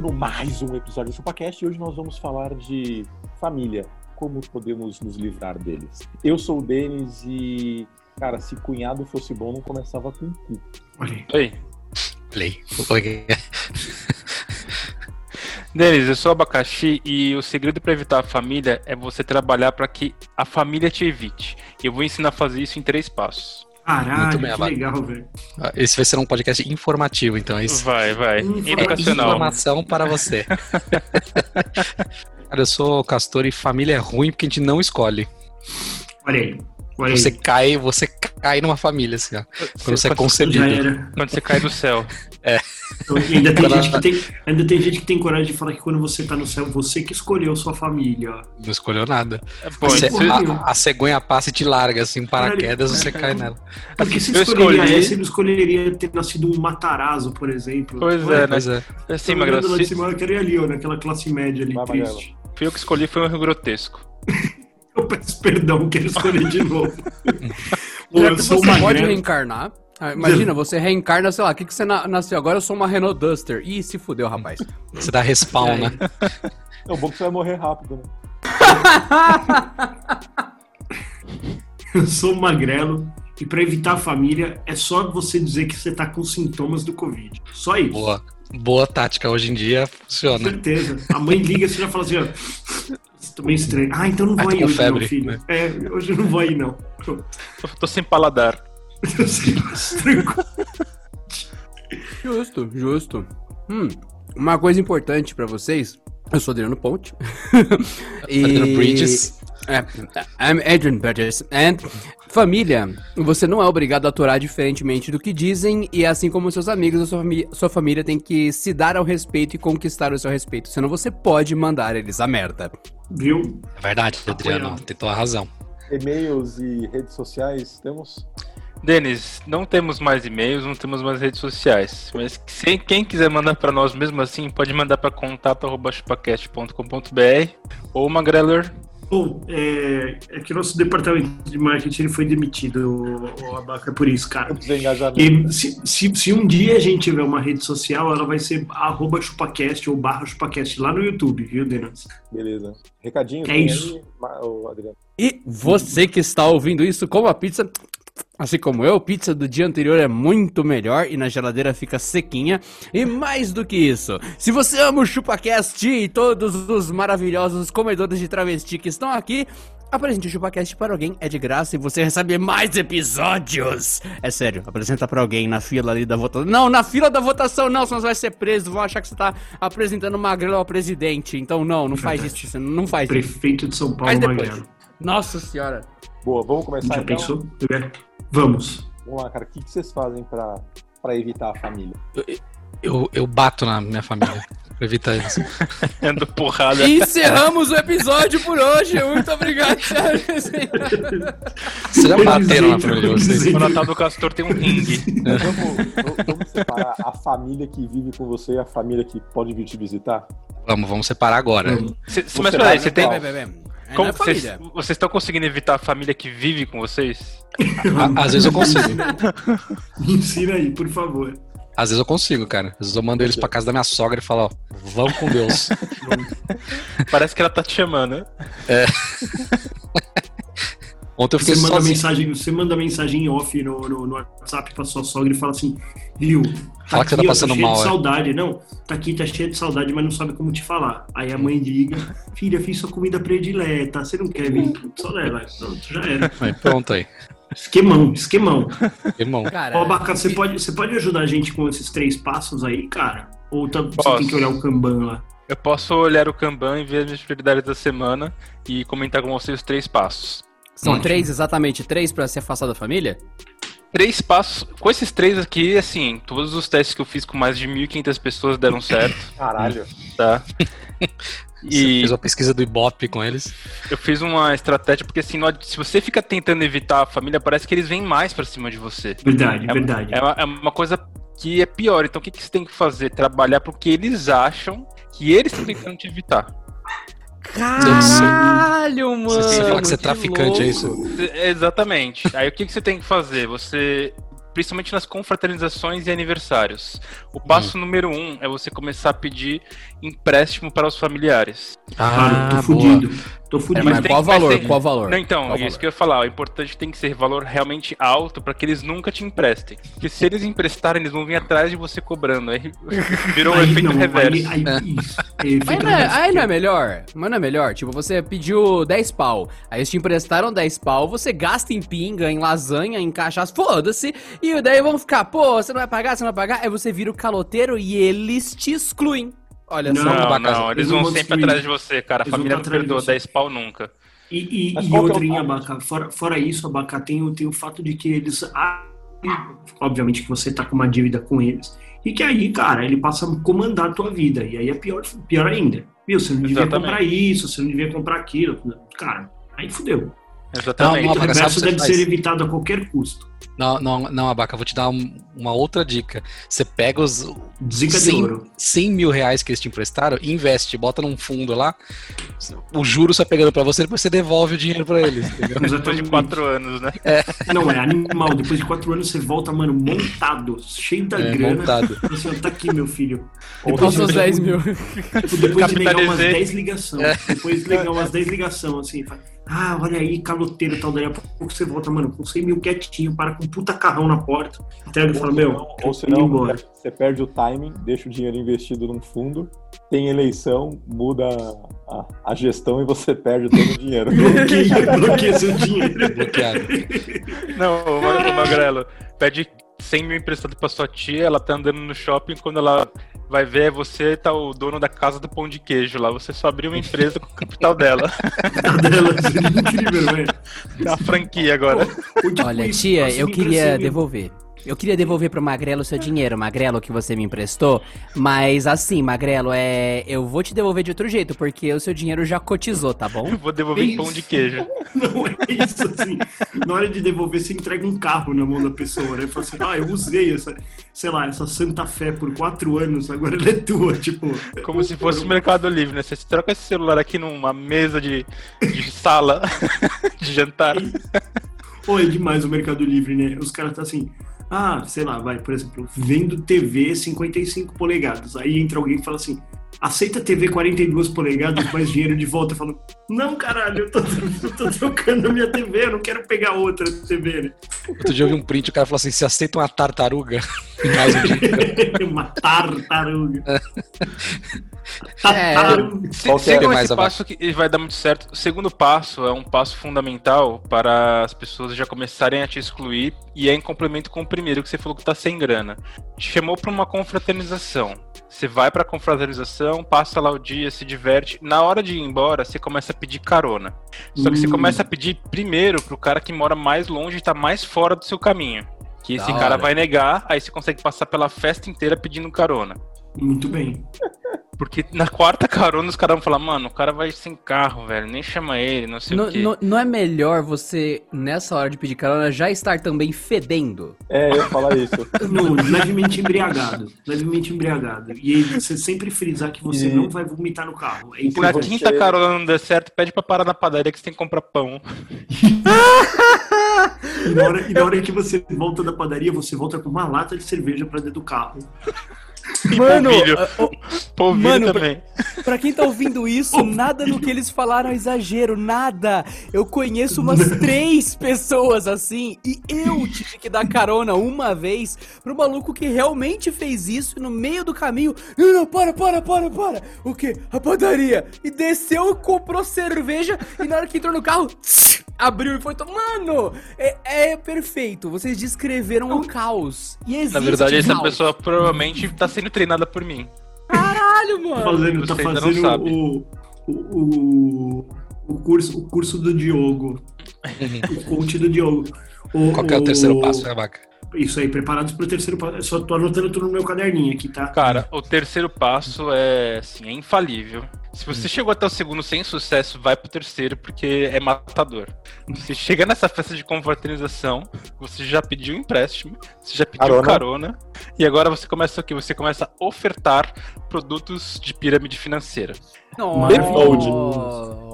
Começando mais um episódio do ChupaCast e hoje nós vamos falar de família. Como podemos nos livrar deles? Eu sou o Denis e, cara, se cunhado fosse bom, não começava com cu. Oi, Play. Oi. Denis, eu sou abacaxi e o segredo para evitar a família é você trabalhar para que a família te evite. Eu vou ensinar a fazer isso em três passos. Caralho, Muito bem, que legal, velho. Ah, Esse vai ser um podcast informativo, então, é isso? Vai, vai. Hum, É Educacional. informação para você. Cara, eu sou castor e família é ruim porque a gente não escolhe. Olha aí. Olha Você aí. cai, você cai numa família, assim, ó. Quando você é quando, concebido. Quando você cai do céu. Então, ainda, tem gente que tem, ainda tem gente que tem coragem de falar que quando você tá no céu, você que escolheu sua família. Não escolheu nada. Você- isso- a, a cegonha passa e te larga, assim, paraquedas, você cai nela. Porque você Eu escolheria escolhi- essa, você não escolheria ter nascido um Matarazzo, por exemplo. Pois Ué, é, né? Mas é. Assim, Magrelo, se- cima, eu queria ali, ó, naquela classe média ali, Vai, triste. fui eu que escolhi, foi um erro grotesco. Eu peço perdão, quero escolher de novo. Pô, eu sou você uma pode reencarnar. Ah, Imagina, você reencarna, sei lá, o que, que você na- nasceu agora? Eu sou uma Renault Duster. Ih, se fudeu, rapaz. Você dá respawn, né? É o bom que você vai morrer rápido, né? Eu sou magrelo e pra evitar a família é só você dizer que você tá com sintomas do Covid. Só isso. Boa. Boa tática, hoje em dia Com funciona. certeza. A mãe liga e você já fala assim, ó. Tô meio estranho. Ah, então não Ah, vou ir com hoje, febre, não, filho. né? É, hoje eu não vou ir, não. Pronto. Tô sem paladar. Justo, justo. Hum, uma coisa importante pra vocês. Eu sou Adriano Ponte. Adriano Bridges. É, I'm Adrian Bridges. And família, você não é obrigado a aturar diferentemente do que dizem, e assim como seus amigos, a sua, fami- sua família tem que se dar ao respeito e conquistar o seu respeito. Senão você pode mandar eles a merda. Viu? É verdade, Adriano. Tem toda a razão. E-mails e redes sociais, temos? Denis, não temos mais e-mails, não temos mais redes sociais. Mas se, quem quiser mandar pra nós mesmo assim, pode mandar pra contato.chupacast.com.br ou Magreller. Bom, é, é que o nosso departamento de marketing ele foi demitido, o, o Abaca, é por isso, cara. E se, se, se um dia a gente tiver uma rede social, ela vai ser arroba chupacast ou barra chupacast lá no YouTube, viu, Denas? Beleza. Recadinho? É isso. aí, Adriano? E você que está ouvindo isso, como a pizza, assim como eu, pizza do dia anterior é muito melhor e na geladeira fica sequinha. E mais do que isso, se você ama o ChupaCast e todos os maravilhosos comedores de travesti que estão aqui, apresente o ChupaCast para alguém, é de graça e você recebe mais episódios. É sério, apresenta para alguém na fila ali da votação. Não, na fila da votação não, senão você vai ser preso, vão achar que você tá apresentando Magrelo ao presidente. Então não, não faz Verdade. isso, você não faz isso. Prefeito de São Paulo, Faz. Magrelo. Nossa senhora. Boa, vamos começar Já então? pensou? Vamos. Vamos lá, cara. O que, que vocês fazem pra, pra evitar a família? Eu, eu bato na minha família. Pra evitar isso. Dando porrada. Encerramos o episódio por hoje. Muito obrigado, e senhores. Vocês já bateram na família vocês? O Natal do Castor tem um ringue. Mas vamos, vamos- separar a família que vive com você e a família que pode vir te visitar? Vamos, vamos separar agora. Vamos. Cê- Você mas peraí, você tem. Bem, bem, bem. É Como vocês, família. vocês estão conseguindo evitar a família que vive com vocês? Às vezes eu consigo. Me ensina aí, por favor. Às vezes eu consigo, cara. Às vezes eu mando eles pra casa da minha sogra e falo, ó, vão com Deus. Parece que ela tá te chamando, né? Ontem eu Você fiquei manda, sozinho. mensagem, você manda mensagem off no, no, no WhatsApp pra sua sogra e fala assim, viu? Fala que você tá aqui, ó, passando cheio mal, de é. saudade. Não, tá aqui, tá cheio de saudade, mas não sabe como te falar. Aí a mãe liga, filha, fiz sua comida predileta, você não quer vir? Só leva. Pronto, já era. Aí, pronto aí. Esquemão, esquemão. Cara, Ó, Baca, você pode, você pode ajudar a gente com esses três passos aí, cara? Ou tá- você Posso. tem que olhar o Kanban lá? Eu posso olhar o Kanban e ver as minhas prioridades da semana e comentar com vocês os três passos. São Ótimo. três, exatamente três pra se afastar da família? três passos. Com esses três aqui, assim, todos os testes que eu fiz com mais de 1.500 pessoas deram certo, Caralho. tá? Você E fez uma pesquisa do Ibope com eles. eu fiz uma estratégia, porque assim, se você fica tentando evitar a família, parece que eles vêm mais pra cima de você. Verdade, É- verdade. É uma, é uma coisa que é pior. Então o que, que você tem que fazer? Trabalhar pro que eles acham que eles estão tentando te evitar. Caralho, mano. Você fala que você é traficante, é louco. isso? É, Exatamente. Aí o que, que você tem que fazer? Você. Principalmente nas confraternizações e aniversários. O passo número um é você começar a pedir empréstimo para os familiares. Cara, tô boa. fudido. Tô É, fudido. mas Mas tem- qual mas valor? tem- Qual valor? Não, então, Qual é isso valor? que eu ia falar. O importante tem que ser valor realmente alto para que eles nunca te emprestem. Porque se eles emprestarem, eles vão vir atrás de você cobrando. Aí virou o Aí efeito não, reverso. Aí, aí, isso. É efeito Mas não, é, reverso. aí não é melhor? Mas não é melhor? Tipo, você pediu 10 pau, aí eles te emprestaram 10 pau, você gasta em pinga, em lasanha, em cachaça, foda-se, e daí vão ficar, pô, você não vai pagar, você não vai pagar, aí você vira o caloteiro e eles te excluem. Olha Não, só. Não, Abaca, não, eles eles vão vão sempre destruir. atrás de você, cara. A Eles família não perdoa você. 10 pau nunca. E, e, e qual que é o outra, hein, timing? Abaca, fora, fora isso, Abaca, tem, o- tem o fato de que eles. ah, obviamente que você tá com uma dívida com eles. E que aí, cara, ele passa a comandar a tua vida. E aí é pior, pior ainda. Viu? Você não devia Exatamente. comprar isso, você não devia comprar aquilo. Cara, aí fudeu. Exatamente. Não, O não, Abaca, sabe o reverso que deve ser evitado a qualquer custo. Não, não, não, Abaca, vou te dar um- uma outra dica. Você pega os Zica de 100, ouro. 100 mil reais que eles te emprestaram investe, bota num fundo lá, o juro só pegando pra você, depois você devolve o dinheiro pra eles? Depois de. 4 anos, né? Não, é animal. Depois de quatro anos você volta, mano, montado, cheio da É, grana. montado. Assim, tá aqui, meu filho. Ou Depois os de- 10 mil. Tipo, depois de ligar umas Capitalizei. 10 ligações. Depois de ligar umas 10 ligações, assim. fala, Ah, olha aí, caloteiro e tal. Daí a pouco você volta, mano, com 100 mil quietinho, para com um puta carrão na porta. Entrega e fala, meu, ou tô se indo não, embora. você perde o timing, deixa o dinheiro investido num fundo, tem eleição, muda a, a gestão e você perde todo o dinheiro. Bloqueia, bloqueia seu dinheiro. Bloqueado. Não, o Magrelo pede 100 mil emprestado pra sua tia, ela tá andando no shopping, quando ela vai ver é você, tá o dono da casa do pão de queijo lá. Você só abriu uma empresa com o capital dela. Dela, seria incrível, velho. É uma franquia agora. Olha, tia, eu queria devolver. Eu queria devolver pro Magrelo seu dinheiro, Magrelo, que você me emprestou. Mas assim, Magrelo, é. Eu vou te devolver de outro jeito, porque o seu dinheiro já cotizou, tá bom? Eu vou devolver em pão de queijo. Não é isso, assim. Na hora de devolver, você entrega um carro na mão da pessoa, né? Fala assim, ah, eu usei essa, sei lá, essa Santa Fé por quatro anos, agora ela é tua, tipo. Como se fosse o Mercado Livre, né? Você troca esse celular aqui numa mesa de, de sala de jantar. Pô, é demais o Mercado Livre, né? Os caras tá assim, ah, sei lá, vai, por exemplo, vendo TV 55 polegadas. Aí entra alguém e fala assim, aceita TV 42 polegadas, mais dinheiro de volta. Eu falo, não, caralho, eu tô, eu tô trocando a minha TV, eu não quero pegar outra TV, né? Outro dia eu vi um print, o cara falou assim: você aceita uma tartaruga? Mais um dia. Uma tartaruga. É, Tartaruga. Se, Qual que é? sigam Mais esse abaixo. passo que vai dar muito certo. O segundo passo é um passo fundamental para as pessoas já começarem a te excluir e é em complemento com o primeiro que você falou que tá sem grana. Te chamou para uma confraternização. Você vai para a passa lá o dia, se diverte. Na hora de ir embora, você começa a pedir carona. Só que você Hum. começa a pedir primeiro pro cara que mora mais longe e tá mais fora do seu caminho. Que esse Da cara hora. vai negar, aí você consegue passar pela festa inteira pedindo carona. Muito bem. Porque na quarta carona os caras vão falar, mano, o cara vai sem carro, velho, nem chama ele, não sei Não, o quê. não- não é melhor você, nessa hora de pedir carona, já estar também fedendo? É, eu ia falar isso. Não, levemente embriagado. Levemente embriagado. E aí você sempre frisar que você E- não vai vomitar no carro. É Se na quinta carona não der certo, pede pra parar na padaria que você tem que comprar pão. E na, hora, e na hora que você volta da padaria, você volta com uma lata de cerveja pra dentro do carro. Mano, polvilho. Polvilho Mano, também. pra quem tá ouvindo isso, nada no que eles falaram é exagero, nada. Eu conheço umas três pessoas assim e eu tive que dar carona uma vez pro maluco que realmente fez isso e no meio do caminho. Não, não, para, para, para, para. O quê? A padaria. E desceu, comprou cerveja e na hora que entrou no carro, tss, abriu e foi. Mano, é, é perfeito. Vocês descreveram o caos. E existe Na verdade, essa caos. pessoa provavelmente tá sendo treinada por mim. Caralho, mano. Fazendo, tá ainda não fazendo o, o, o, o curso, o curso do Diogo. o coach do Diogo. O- Qual que é o terceiro passo, né, Abaca? Isso aí, preparados para o terceiro passo. Eu só tô anotando tudo no meu caderninho aqui, tá? Cara, o terceiro passo é, assim, é infalível. Se você chegou até o segundo sem sucesso, vai pro terceiro, porque é matador. Você chega nessa festa de confraternização, você já pediu empréstimo, você já pediu Carona. carona, e agora você começa o quê? Você começa a ofertar produtos de pirâmide financeira. Nossa.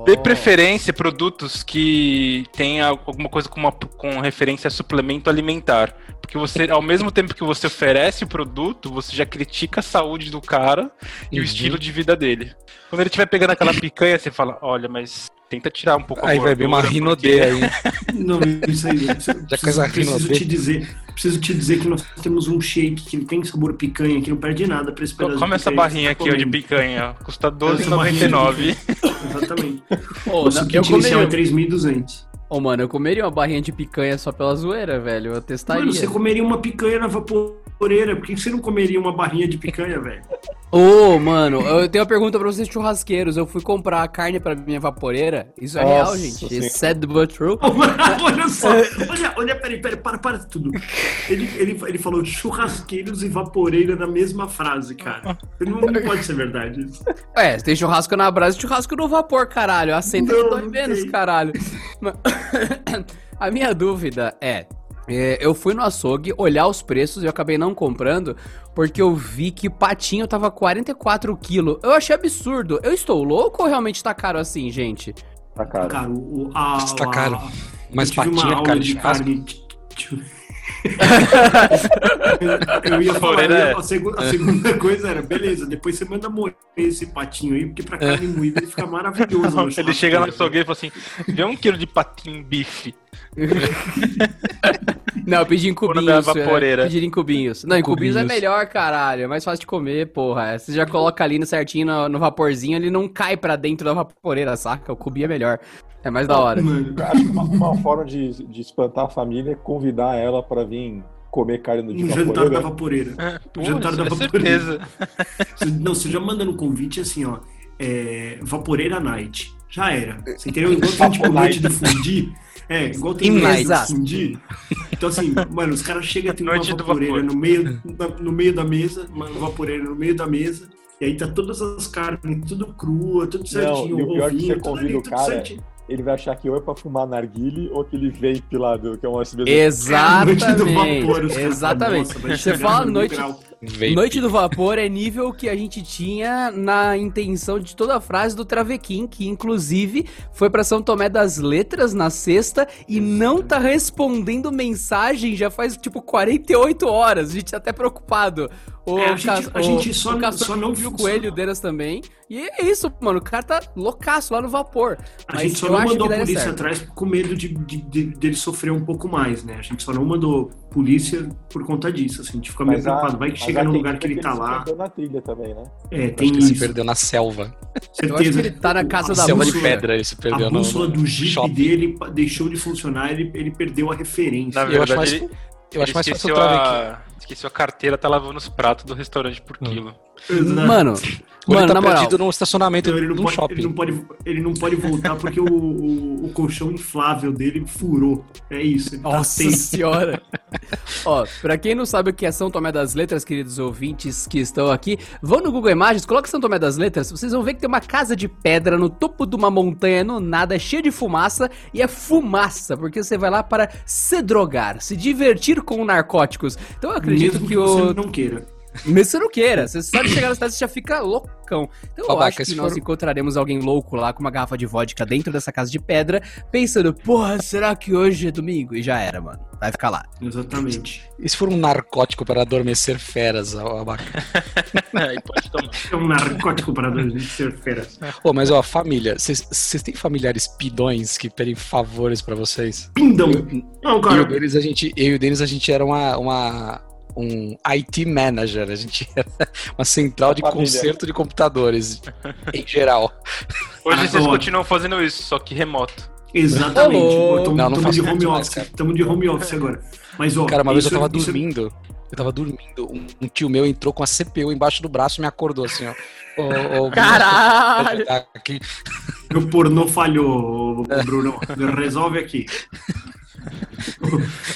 De preferência, produtos que tenha alguma coisa com, uma, com referência a suplemento alimentar. Porque você, ao mesmo tempo que você oferece o produto, você já critica a saúde do cara e o Uhum. estilo de vida dele. Quando ele estiver pegando aquela picanha, você fala, olha, mas tenta tirar um pouco a Aí vai vir uma rinodê aí. Não, isso aí. Isso, Já coisa preciso, preciso te dizer, preciso te dizer que nós temos um shake que ele tem sabor picanha, que não perde nada pra esse porque- pedaço Come essa barrinha aqui ó, de picanha, custa Essa barrinha de R$12,99. Exatamente. Ô, O não, suquinho eu inicial é comeria, 3.200. Ô, mano, eu comeria uma barrinha de picanha só pela zoeira, velho. Eu testaria. Mano, você comeria uma picanha na vaporeira. Por que você não comeria uma barrinha de picanha, velho? Ô, mano, eu tenho uma pergunta pra vocês churrasqueiros. Eu fui comprar a carne pra minha vaporeira. Isso é Nossa real, gente. It's sad but true. olha só, olha, olha, peraí, peraí, para, para tudo. Ele, ele, ele falou churrasqueiros e vaporeira na mesma frase, cara. Não, não pode ser verdade isso. É, tem churrasco na brasa e churrasco no vapor, caralho. Aceita Não, que dói menos, caralho. Mas- A minha dúvida é, é, Eu fui no açougue olhar os preços e eu acabei não comprando porque eu vi que patinho tava 44 quilos. Eu achei absurdo. Eu estou louco ou realmente tá caro assim, gente? Tá caro. Cara, o, o- a, Está a- caro. Mas patinha é carne de de carne. Eu, ia falar, Vaporeira eu ia- é. a, segu- a segunda coisa era, beleza, depois você manda moer esse patinho aí, porque pra carne moída ele fica maravilhoso. no Ele chega no açougueiro e fala assim: vê um quilo de patinho bife. Não, eu pedi em cubinhos. É, pedir em cubinhos. Não, em cubinhos é Cubinhos. melhor, caralho. É mais fácil de comer, porra. É, Você já coloca ali no certinho no, no vaporzinho, ele não cai pra dentro da vaporeira, saca? O cubinho é melhor. É mais da hora. Acho que uma, uma forma de, de espantar a família é convidar ela pra vir comer carne de um jantar da vaporeira. vaporeira. Pô, jantar da é vaporeira. certeza. Não, você já manda no convite assim, ó. É, vaporeira night. Já era. Você entendeu? Igual tem tipo noite do fundi. É, igual tem In noite night. do fundi. Então, assim, mano, os caras chegam tem uma vaporeira vapor. no meio, da- no meio da mesa, uma vaporeira no meio da mesa. E aí tá todas as carnes, tudo crua, tudo certinho, e o pior é que ovinho, você convida ali, o cara, certinho. Ele vai achar que ou é pra fumar narguile ou aquele vape lá, do, que é um USB. do- Exatamente. Noite do vapor, os caras Exatamente. "Nossa, Você fala no noite, grau." Vape. Noite do Vapor é nível que a gente tinha na intenção de toda a frase do Travequim, que inclusive foi pra São Tomé das Letras na sexta e não tá respondendo mensagem já faz tipo 48 horas. A gente tá até preocupado. O, É, a gente- a o- gente só- o Castor só não viu o coelho deles também. E é isso, mano. O cara tá loucaço lá no vapor. A Mas gente só não mandou que a polícia certo. atrás com medo de, de- de- dele sofrer um pouco mais, né? A gente só não mandou polícia por conta disso. Assim, a gente fica meio a- preocupado. Vai que chega a no lugar que ele tá se lá. perdeu na trilha também, né? É, Acho tem que se isso. perdeu na selva. Eu acho que Certeza. ele tá na casa A da selva de bússola- pedra, ele se A perdeu no, bússola no do Jeep shopping. dele deixou de funcionar, ele, ele perdeu a referência. Na Eu acho verdade, mais, ele, eu acho ele mais fácil a, esqueceu a carteira, tá lavando os pratos do restaurante por quilo. Exato. Mano, Ou ele mano, tá na moral. perdido no estacionamento Então, ele, não de pode, ele, shopping. não pode, ele não pode voltar porque o, o, o colchão inflável dele furou. É isso. Ele tá Nossa tenso. senhora! Ó, pra quem não sabe o que é São Tomé das Letras, queridos ouvintes que estão aqui, vão no Google Imagens, coloca São Tomé das Letras, vocês vão ver que tem uma casa de pedra no topo de uma montanha no nada, cheia de fumaça, e é fumaça, porque você vai lá para se drogar, se divertir com narcóticos. Então eu acredito Mesmo que, que você o. não queira. Mesmo você não queira, você só de chegar na cidade você já fica loucão. Então eu acho que se nós for- encontraremos alguém louco lá com uma garrafa de vodka dentro dessa casa de pedra, pensando, porra, será que hoje é domingo? E já era, mano. Vai ficar lá. Exatamente. E se for um narcótico para adormecer feras, ó, abaca? Aí pode tomar. É um narcótico para de ser fera. Pô, mas ó, família, vocês têm familiares pidões que pedem favores pra vocês? Pindão. Não, Eu e o cara. Denis, a gente, eu e o Denis, a gente era uma, uma, um IT manager, a gente era uma central de conserto de computadores, em geral. Hoje Ah, vocês continuam fazendo isso, só que remoto. Exatamente. Estamos Não, não faço de isso home office. Estamos de home office agora. Mas, ó. Cara, uma vez eu tava isso- dormindo, eu tava dormindo, um, um tio meu entrou com a CPU embaixo do braço e me acordou assim, ó. Caralho! Aqui. Meu pornô falhou, Bruno. Resolve aqui.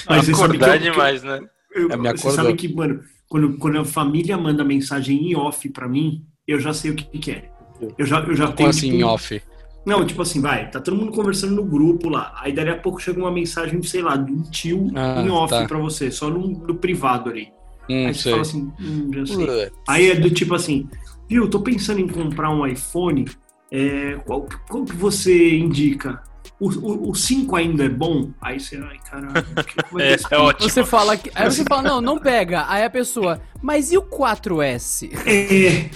Mas Acordar eu- que eu- demais, né? Eu- É, você sabe que, mano, quando, quando a família manda mensagem em off pra mim, eu já sei o que, que é. Eu já, eu já Como tenho. assim, tipo, em off? Não, tipo assim, vai, tá todo mundo conversando no grupo lá. Aí dali a pouco chega uma mensagem, sei lá, de um tio Ah, em off tá. pra você, só no, no privado ali. Hum, Aí você sei. fala assim, hum, já sei. Putz. Aí é do tipo assim, viu, tô pensando em comprar um iPhone, é, qual, qual que você indica? O, o, o 5 ainda é bom? Aí você, ai caralho, como é É, eu é ótimo. Você fala que. Aí você fala, não, não pega. Aí a pessoa, mas e o 4S? É.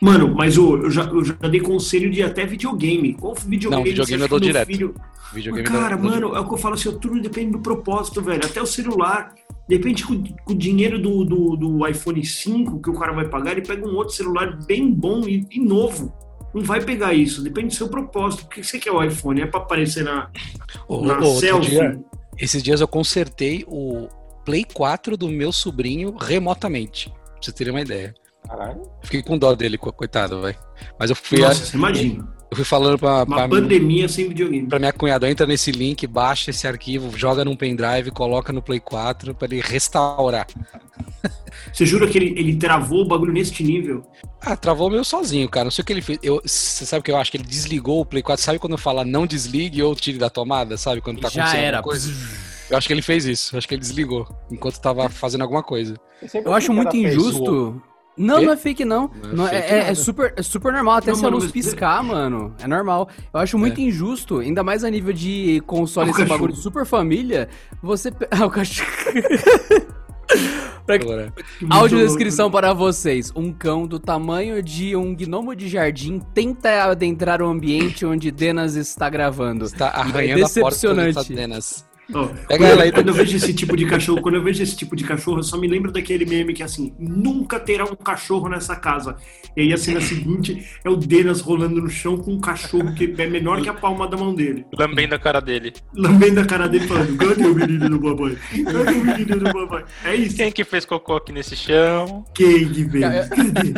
Mano, mas ô, eu, já, eu já dei conselho de até videogame. Qual videogame? Não, videogame você eu dou direto. filho- Videogame Mas, cara, não- não- mano, é o que eu falo assim, tudo depende do propósito, velho. Até o celular. De repente, com, com o dinheiro do, do, do iPhone 5 que o cara vai pagar, ele pega um outro celular bem bom e, e novo. Não vai pegar isso, depende do seu propósito. Por que você quer o iPhone? É pra aparecer na, Ô, na ô, selfie? dia, esses dias eu consertei o Play 4 do meu sobrinho remotamente. Pra vocês terem uma ideia. Caralho. Fiquei com dó dele, co- coitado, velho. Mas eu fui, Nossa, você imagina. Eu fui falando pra, Uma pra, pandemia sem videogame. pra minha cunhada, entra nesse link, baixa esse arquivo, joga num pendrive, coloca no Play 4 pra ele restaurar. Você jura que ele, ele travou o bagulho neste nível? Ah, travou meio sozinho, cara. Não sei o que ele fez. Eu, você sabe o que eu acho? Que ele desligou o Play 4. Sabe quando fala não desligue ou tire da tomada? Sabe? Quando tá Já acontecendo era. coisa? Eu acho que ele fez isso. Eu acho que ele desligou enquanto tava fazendo alguma coisa. Eu acho muito injusto. Não, Quê? não é fake, não. Não é Não, é, fake é- nada. é super, é super normal, até Não, se a luz mas- piscar, mano. É normal. Eu acho muito injusto, ainda mais a nível de console, esse cachorro. bagulho de super família. Você. Ah, o cachorro. Pra- Agora, Audiodescrição para vocês. Um cão do tamanho de um gnomo de jardim tenta adentrar o ambiente onde Denas está gravando. está arranhando a porta decepcionante. Pega quando, ela aí, quando eu vejo esse tipo de cachorro, quando eu vejo esse tipo de cachorro, eu só me lembro daquele meme que é assim, nunca terá um cachorro nessa casa. E aí a cena seguinte é o Denas rolando no chão com um cachorro que é menor que a palma da mão dele. Lambendo a cara dele. Lambendo a cara dele falando, cadê o menino do babai? Cadê o menino do babai? É isso. Quem que fez cocô aqui nesse chão? Quem que? É, Cadê?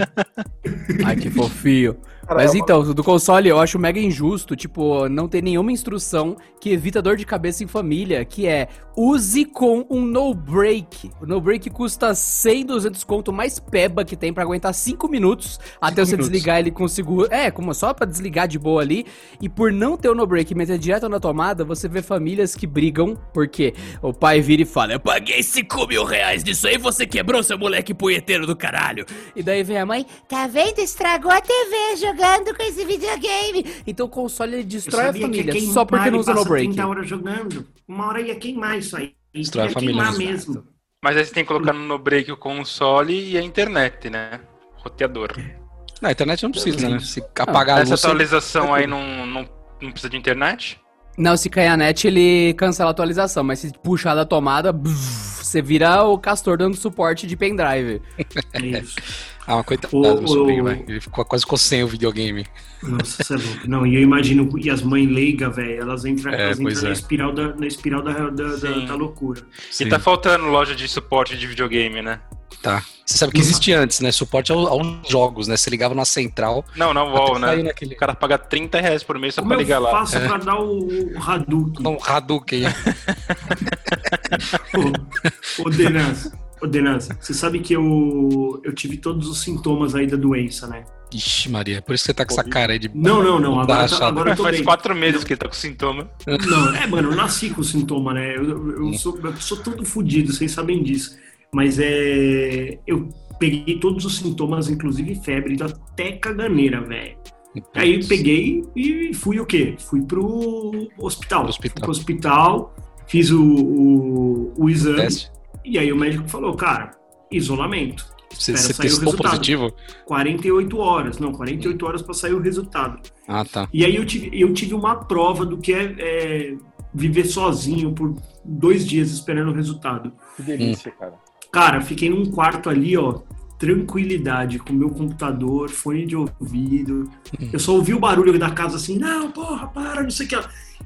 Ai, que fofinho. Cara, Mas então, do console eu acho mega injusto, tipo, não ter nenhuma instrução que evita dor de cabeça em família, que é use com um no break. O no break custa 100, 200 conto mais peba que tem pra aguentar 5 minutos até você minutos. desligar ele com seguro. É, como só pra desligar de boa ali. E por não ter o no break e meter direto na tomada, você vê famílias que brigam porque o pai vira e fala: Eu paguei 5 mil reais disso aí, você quebrou seu moleque punheteiro do caralho. E daí vem a mãe, Tá vendo? Estragou a TV jogando com esse videogame. Então o console ele destrói a que família só porque não usa no break. 30 horas jogando. Uma hora ia queimar isso aí. Destrói a família, queimar exato. mesmo. Mas aí você tem que colocar no break o console e a internet, né? Roteador. Na internet não precisa, né? Se apagar a Essa luz. você- atualização aí não, não, não precisa de internet? Não, se cair a net, ele cancela a atualização, mas se puxar da tomada, bzz, você vira o castor dando suporte de pendrive. É isso. Ah, mas coitado do meu sobrinho, velho. Ele ficou, quase ficou sem o videogame. Nossa, você é louco. Não, e eu imagino, e as mães leigas, velho, elas entram, É, elas entram é. na espiral, da, na espiral da, da, da, Sim. da loucura. E tá faltando loja de suporte de videogame, né? Tá. Você sabe que existia antes, né? Suporte ao- aos jogos, né? Você ligava na central. Não, não, UOL, né? naquele... O cara paga 30 reais por mês só Como pra eu ligar lá. faço pra dar o, o Hadouken? Um Hadouken. Ô Denas, ô Denas, você sabe que eu, eu tive todos os sintomas aí da doença, né? Ixi, Maria. Por isso que você tá com essa cara aí de. Não, não, não, agora, tá- agora eu tô Faz bem. quatro meses que ele tá com sintoma. Não, é, mano, eu nasci com sintoma, né? Eu, eu, sou, eu sou todo fudido, vocês sabem disso. Mas é. Eu peguei todos os sintomas, inclusive febre, até caganeira, velho. Aí eu peguei e fui o quê? Fui pro hospital. Pro hospital. Fui pro hospital, fiz o, o, o exame. Teste. E aí o médico falou, cara, isolamento. Você, Espera você sair o testou resultado. positivo? 48 horas. Não, 48 horas para sair o resultado. Ah, tá. E aí eu tive, eu tive uma prova do que é, é, viver sozinho por dois dias esperando o resultado. Que delícia, cara. Cara, fiquei num quarto ali, ó, tranquilidade, com meu computador, fone de ouvido. Eu só ouvi o barulho da casa assim, não, porra, para, não sei o que.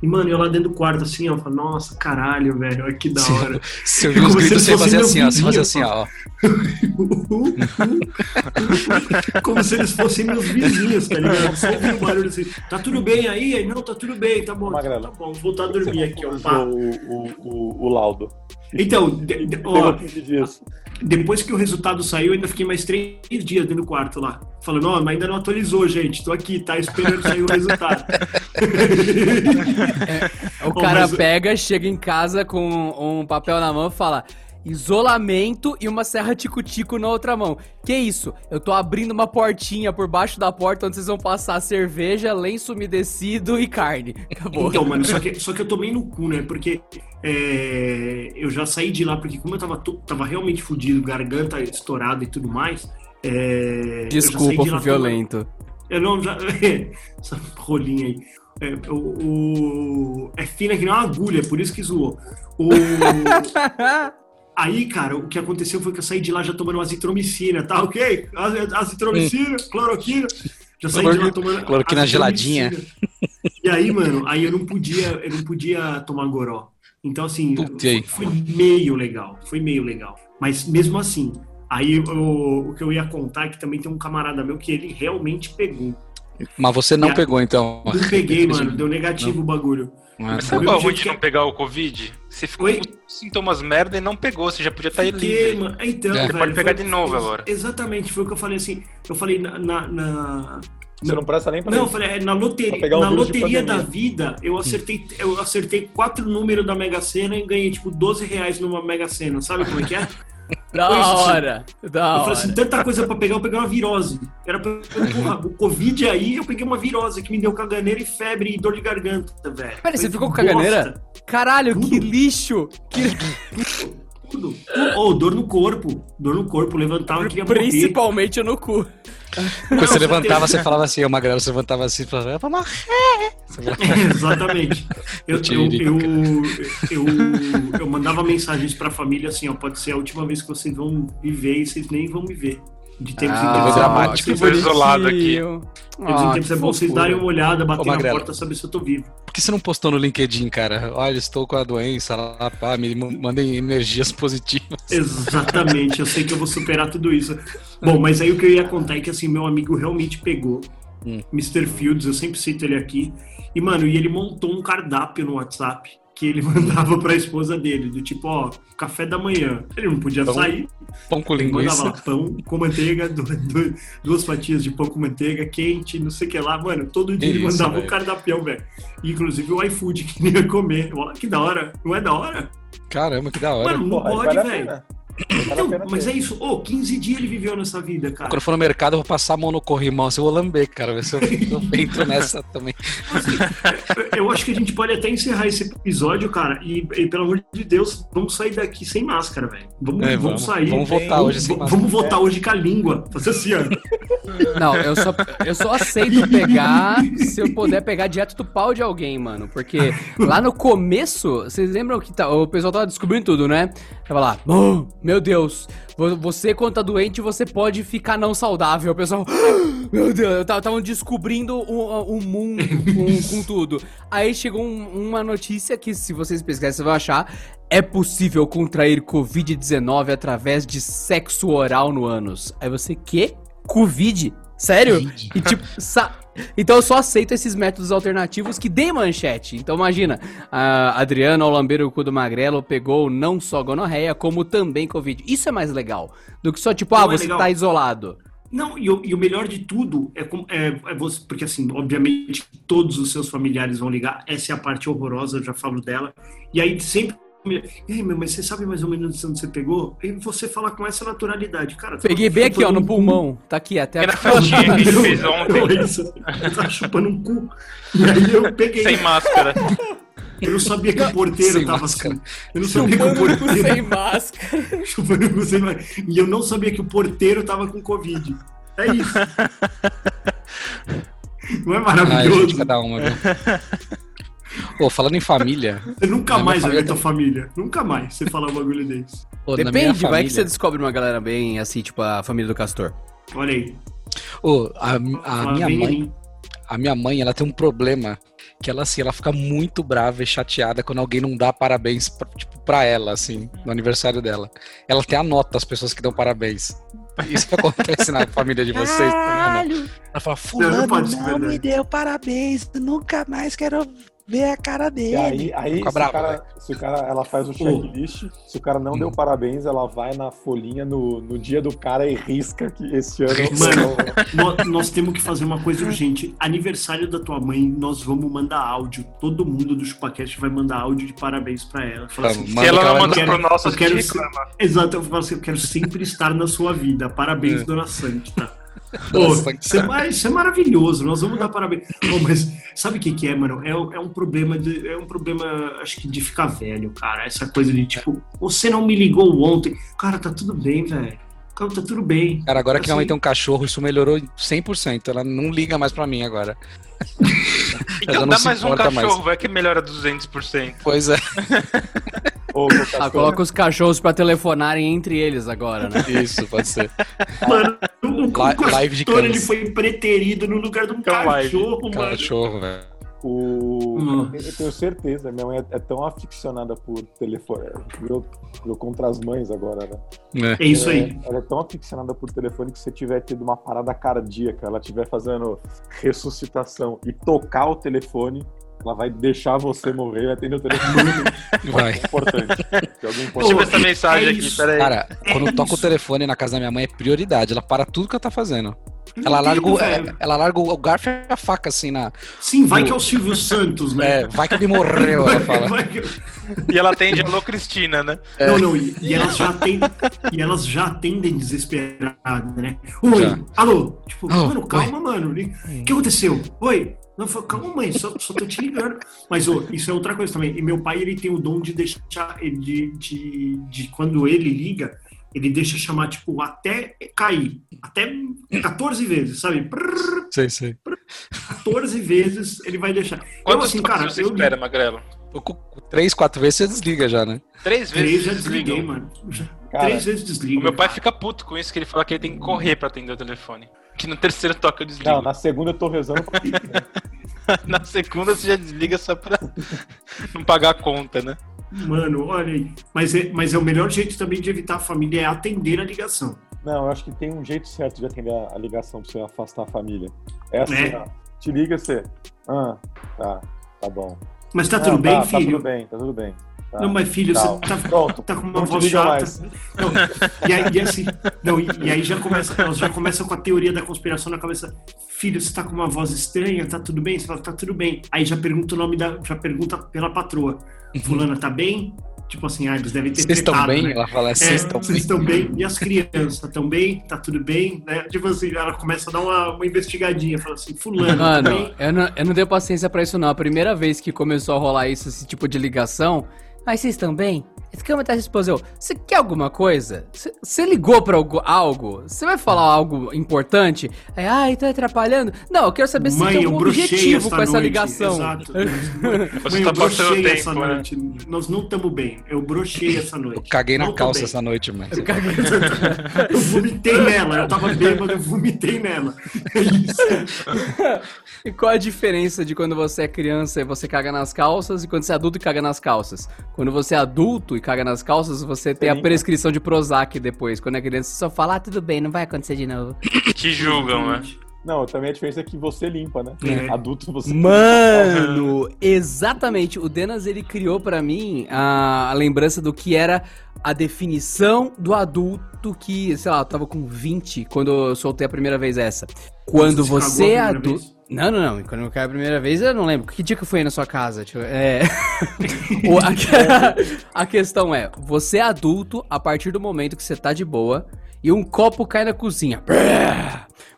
E, mano, eu lá dentro do quarto assim, ó, falei, nossa, caralho, velho, olha que da hora. Você ouviu os Como se gritos, você fazia fossem assim, ó. Você fazia vizinho, assim, ó. Como se eles fossem meus vizinhos, tá ligado? Só ouvi o barulho assim, tá tudo bem aí? Aí, Não, tá tudo bem, tá bom, Magrela. tá bom, vou voltar a dormir aqui, ó, pá. o, o, o, o laudo. Então, de- de- Pegou ó, 15 dias. depois que o resultado saiu, eu ainda fiquei mais três dias dentro do quarto lá. Falando, ó, mas ainda não atualizou, gente. Tô aqui, tá esperando sair o resultado. O Ô, cara mas- pega, chega em casa com um papel na mão e fala. Isolamento e uma serra tico-tico na outra mão. Que isso? Eu tô abrindo uma portinha por baixo da porta onde vocês vão passar cerveja, lenço umedecido e carne. Acabou. Então, mano, só que, só que eu tomei no cu, né? Porque é, eu já saí de lá, porque como eu tava, tava realmente fudido, garganta estourada e tudo mais. é, Desculpa, de fui violento. Eu não, já. Essa rolinha aí. É, o, o- é fina que nem uma agulha, por isso que zoou. O, aí, cara, o que aconteceu foi que eu saí de lá já tomando azitromicina, tá ok? Az- Azitromicina, cloroquina. Já saí de lá tomando. Cloroquina geladinha. E aí, mano, aí eu não podia, eu não podia tomar goró. Então, assim, foi meio legal. Foi meio legal. Mas mesmo assim, aí eu- o que eu ia contar é que também tem um camarada meu que ele realmente pegou. Mas você não E a- pegou, então. Não peguei, mano. Deu negativo o bagulho. Mas tá. sabe qual é o ruim jeito de que- não pegar o Covid? Você ficou Oi? com sintomas merda e não pegou, você já podia estar aí Porque, livre. mano, então, É. velho, Pode pegar foi- de novo foi- agora. Exatamente, foi o que eu falei assim. Eu falei na. na- na- Você não presta nem pra não, eu falei, é, na pegar um na loteria da vida, eu acertei, eu acertei quatro números da Mega Sena e ganhei, tipo, 12 reais numa Mega Sena. Sabe como é que é? Da Foi isso, assim. hora, da Eu hora. falei assim, tanta coisa pra pegar, eu peguei uma virose. Era pra, porra, o Covid aí, eu peguei uma virose que me deu caganeira e febre e dor de garganta, velho. Pera, você ficou com bosta. caganeira? Caralho, Tudo. que lixo! Que... Tudo. Oh, dor no corpo. Dor no corpo. Levantava e queria morrer. Principalmente no cu. Quando você levantava, você falava assim, o Magrelo, você levantava assim e falava, eu vou morrer. Falava, Exatamente. Eu, eu, eu, eu, eu mandava mensagens pra família assim, ó, pode ser a última vez que vocês vão viver e vocês nem vão me ver. De tempos em Ah, tempos é dramático. bom, Tô vocês- isolado aqui. tempos em tempos é bom vocês darem uma olhada, bater na Magrelo. porta, saber se eu tô vivo. Por que você não postou no LinkedIn, cara? Olha, estou com a doença, lá, pá, me mandem energias positivas. Exatamente, eu sei que eu vou superar tudo isso. Bom, mas aí o que eu ia contar é que assim, meu amigo realmente pegou Hum. Mr. Fields, eu sempre cito ele aqui. E, mano, e ele montou um cardápio no WhatsApp que ele mandava pra esposa dele, do tipo, ó, café da manhã. Ele não podia Pão sair, Pão com ele mandava linguiça. lá pão com manteiga, du- du- duas fatias de pão com manteiga, quente, não sei o que lá. Mano, todo dia ele Isso, mandava velho. um cardápio, velho. Inclusive o iFood que ele ia comer. Olha que da hora. Não é da hora? Caramba, que da hora. Mano, não Porra, pode, vale a velho. Então, pena mas ter. é isso. Ô, 15 dias ele viveu nessa vida, cara. Quando eu for no mercado, eu vou passar a mão no corrimão, assim, eu vou lamber, cara, ver se eu, eu entro nessa também. Eu acho que a gente pode até encerrar esse episódio, cara, e, e, pelo amor de Deus, vamos sair daqui sem máscara, velho. Vamos, É, vamos, vamos. sair. Vamos votar Vamos- hoje sem vamos, máscara. votar hoje com a língua. Fazer assim, ó. Não, eu só, eu só aceito pegar se eu puder pegar direto do pau de alguém, mano. Porque lá no começo, vocês lembram que tá- o pessoal tava descobrindo tudo, né? Tava lá, "Oh, meu Deus, vo- você quando tá doente, você pode ficar não saudável. O pessoal, "Ah, meu Deus, estavam descobrindo o, o mundo com, com tudo. Aí chegou um- uma notícia que, se vocês pesquisarem, vocês vão achar. É possível contrair Covid-19 através de sexo oral no ânus. Aí você, quê? Covid? Sério? E tipo, então eu só aceito esses métodos alternativos que dê manchete. Então imagina, a Adriana, ao lamber o cu do magrelo, pegou não só gonorreia, como também Covid. Isso é mais legal do que só tipo, ah, Não é você legal. tá isolado. Não, e o, e o melhor de tudo é, é, é você, porque assim, obviamente, todos os seus familiares vão ligar, essa é a parte horrorosa, eu já falo dela, e aí sempre. Ei, meu, mas você sabe mais ou menos onde você pegou? E você fala com essa naturalidade, cara. tá Peguei bem aqui, ó, no pulmão. Tá aqui, até É na a... festinha que a gente fez ontem, isso. Eu tava chupando um cu. E aí eu peguei. sem máscara. Eu não sabia que o porteiro Sem tava máscara. assim. Eu não sabia que o Chupando o cu porteiro. sem máscara. Chupando o cu sem máscara. E eu não sabia que o porteiro tava com Covid. É isso. Não é Ai, maravilhoso? gente, cada uma, viu? Pô, falando em família, Você nunca mais vai ver família tua família. Nunca mais você falar um bagulho desse. pô, Depende, vai família, que você descobre uma galera bem assim, tipo a família do Castor. Olha aí. Pô, a, a Fala minha bem mãe, a minha mãe, ela tem um problema que ela assim, ela fica muito brava e chateada quando alguém não dá parabéns pra, tipo, pra ela, assim, no aniversário dela. Ela até anota as pessoas que dão parabéns. Isso que acontece na família de vocês também, né? Ela fala, Não, fulano não não, ser me deu parabéns, nunca mais quero Vê a cara E dele. aí, aí se, o cara, se o cara ela faz o checklist, se o cara não deu Hum. parabéns, ela vai na folhinha no, no dia do cara e risca que esse ano. Mano, nós, nós temos que fazer uma coisa urgente. Aniversário da tua mãe, nós vamos mandar áudio. Todo mundo do ChupaCast vai mandar áudio de parabéns pra ela. Fala assim, Se Manda ela não mandar quero- pro nosso, eu quero reclama. Exato, eu falo assim, eu quero sempre estar na sua vida. Parabéns, É. dona Santa. Dona Pô, isso é, isso é maravilhoso, nós vamos dar parabéns. Pô, mas sabe o que, que é, mano? É, é um problema de, é um problema, acho que de ficar velho, cara. Essa coisa de tipo, você não me ligou ontem. Cara, tá tudo bem, velho. Cara, tá tudo bem. Cara, agora que minha mãe Assim- tem um cachorro, isso melhorou 100%. Ela não liga mais pra mim agora. Então Ela não dá mais um cachorro, mais. vai que melhora 200%. Pois é. Ah, cachorro, coloca os cachorros pra telefonarem entre eles agora, né? Isso, pode ser. Mano, o, o Li- live de ele foi preterido no lugar de um Cão live. cachorro, mano. Cachorro, velho. O... Hum. Eu tenho certeza, minha mãe é, é tão aficionada por telefone. Virou, virou contra as mães agora, né? É isso aí. É, ela é tão aficionada por telefone que se tiver tido uma parada cardíaca, ela estiver fazendo ressuscitação e tocar o telefone, ela vai deixar você morrer e vai atender o telefone. Vai. importante. Deixa eu importante. ver essa mensagem é aqui, isso. peraí. Cara, quando É toca o isso. telefone na casa da minha mãe é prioridade. Ela para tudo que ela tá fazendo. Ela Não larga, o, é, ela larga o garfo e a faca assim na. Sim, vai que é o Silvio Santos, né? É, vai que ele morreu, ela fala. Vai que- E ela atende Alô Cristina, né? Não, não, e, e elas já atendem, e elas já atendem desesperadas, né? Oi, Já. alô? Tipo, Oh, mano, calma, mano. O que aconteceu? Oi? Não, eu falo, calma, mãe, só, só tô te ligando. Mas ô, isso é outra coisa também. E meu pai, ele tem o dom de deixar, de, de, de quando ele liga, ele deixa chamar, tipo, até cair. Até 14 vezes, sabe? Prrr, Sei, sei. 14 vezes ele vai deixar. Quantos eu, assim, cara, você eu espera, Magrelo? Três, quatro vezes você desliga já, né? Três vezes três já desliguei, mano. Cara, três vezes O desliga. meu pai fica puto com isso, que ele fala que ele tem que correr pra atender o telefone. Que no terceiro toque eu desligo. Não, na segunda eu tô rezando pra Na segunda você já desliga só pra não pagar a conta, né? Mano, olha aí. Mas é, mas é o melhor jeito também de evitar a família é atender a ligação. Não, eu acho que tem um jeito certo de atender a a ligação pra você afastar a família. É assim, É. ó. Te liga você. Ah, tá, tá bom. Mas tá Não, tudo bem, Tá filho? tudo bem, tá tudo bem. Tá. Não, mas filho, você tá, Pronto. tá com uma voz chata. Não, e, aí, e assim, não, e, e aí já começa, elas já começam com a teoria da conspiração na cabeça. Filho, você tá com uma voz estranha, tá tudo bem? Você fala, tá tudo bem. Aí já pergunta o nome da. Já pergunta pela patroa. Fulana, tá bem? Tipo assim, ah, eles devem ter Vocês estão bem? né? Ela fala, É, vocês estão vocês bem. estão bem? E as crianças estão bem? Tá tudo bem? Né? Tipo assim, ela começa a dar uma, uma investigadinha, fala assim, fulano, tá Mano, bem? eu não, eu não dei paciência pra isso não. A primeira vez que começou a rolar isso, esse tipo de ligação. Mas vocês bem? Esse tá respondeu. Você quer alguma coisa? Você ligou pra algo-? Você vai falar algo importante? É, ai, tá atrapalhando? Não, eu quero saber se Mãe, tem eu algum objetivo essa com essa noite. ligação. Exato. Você Mãe, tá eu passando brochei tempo, essa né? noite. Nós não estamos bem. Eu brochei essa Eu noite. caguei na Não calça essa noite, mas. Eu caguei. Eu vomitei nela. Eu tava bêbado, eu vomitei nela. É isso. E qual a diferença de quando você é criança e você caga nas calças e quando você é adulto e caga nas calças? Quando você é adulto e caga nas calças, você tem a limpa. prescrição de Prozac depois. Quando é criança, você só fala, ah, tudo bem, não vai acontecer de novo. Te julgam, né? Não, também a diferença é que você limpa, né? É. Adulto você Mano, exatamente. O Denas ele criou pra mim a, a lembrança do que era a definição do adulto que, sei lá, eu tava com 20 quando eu soltei a primeira vez essa. Quando Você você é adulto. vez? Não, não, não. Quando eu caí a primeira vez, eu não lembro. Que dia que eu fui aí na sua casa? Eu- É. A questão é: você é adulto a partir do momento que você tá de boa e um copo cai na cozinha.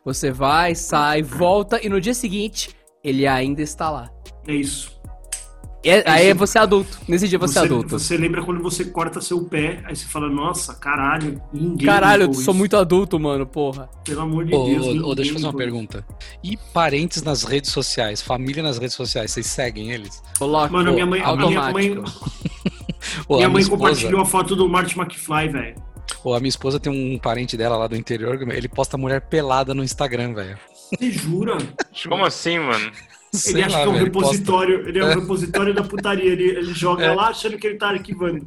Você vai, sai, volta e no dia seguinte ele ainda está lá. É isso. É- aí você é adulto. Nesse dia você, é adulto. Você lembra quando você corta seu pé, aí você fala, nossa, caralho, ninguém Caralho, eu sou isso. muito adulto, mano, porra. Pelo amor de Ô, Deus. ô, ninguém deixa eu fazer uma pergunta. E parentes nas redes sociais, família nas redes sociais, vocês seguem eles? Coloca Mano, minha mãe- a minha automático. mãe- Minha mãe esposa- compartilhou a foto do Marty McFly, velho. Ô, a minha esposa tem um parente dela lá do interior, ele posta mulher pelada no Instagram, velho. Você jura? Como assim, mano? Sei Ele acha lá, que é um velho, ele posta- repositório, ele é um repositório da putaria. Ele, ele joga É. lá achando que ele tá arquivando.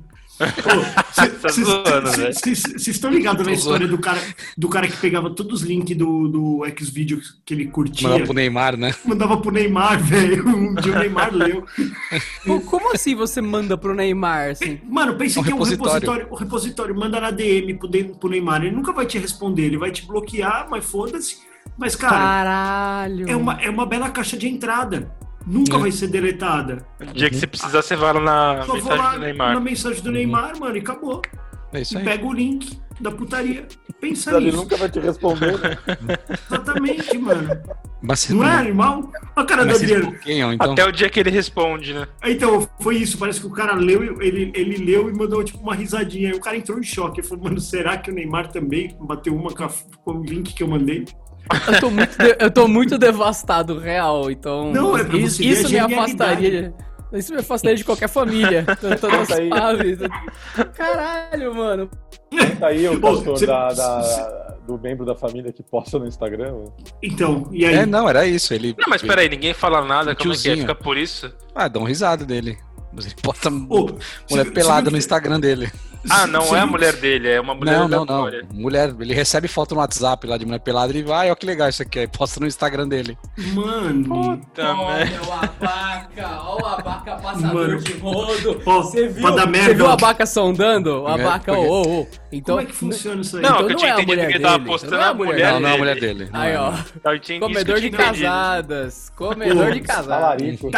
Vocês estão ligados na história do cara, do cara que pegava todos os links do, do Xvideos que ele curtia? Mandava pro Neymar, né? Mandava pro Neymar, velho. Um dia o Neymar leu. Co- Como assim você manda pro Neymar, assim? Mano, pense É um que é um repositório. repositório. O repositório manda na DM pro, pro Neymar. Ele nunca vai te responder, ele vai te bloquear, mas foda-se. Mas, cara, Caralho. é uma, é uma bela caixa de entrada. Nunca É. vai ser deletada. O dia que você precisar, você vai lá na Só vou mensagem lá do Neymar. na mensagem do Neymar, mano, e acabou. É isso E aí. pega o link da putaria. Pensa Ele nisso. nunca vai te responder, né? Exatamente, mano. Não é animal? A cara do Mas vocês Adriano. então. Até o dia que ele responde, né? Então, foi isso. Parece que o cara leu, e- ele, ele leu e mandou tipo uma risadinha. Aí o cara entrou em choque. Ele falou, mano, será que o Neymar também bateu uma com o link que eu mandei? Eu tô muito, de- eu tô muito devastado, real. Então. Não, é pra isso, isso me afastaria. Isso me afastaria de qualquer família. Eu tô Isso aí. devastado. Caralho, mano. Tá aí o Pô, pastor da, da- do membro da família que posta no Instagram. Então, e aí? É, não, era isso. Ele. Não, mas peraí, ninguém fala nada, Um como é que é? Fica por isso? Ah, dá um risada dele. Mas Ele bota Ô, mulher você- pelada você- no Instagram dele. Ah, não você é a mulher dele, é uma mulher Não, não, não. aleatória. Mulher, ele recebe foto no WhatsApp lá de mulher pelada e ele vai, olha que legal isso aqui. Aí posta no Instagram dele. Mano. Puta merda. o abaca, olha o abaca Mano. de rodo. Você viu, você merda, viu a abaca sondando? O É, abaca, ô, ô, ô. Então, Como é que funciona isso aí? Não, Então que eu não tinha é a entendido mulher que ele tava dele, postando não é a mulher mulher não, não é a dele. mulher dele. não Aí, é, ó. Comedor de entendido. casadas. Comedor de casadas. Talarico.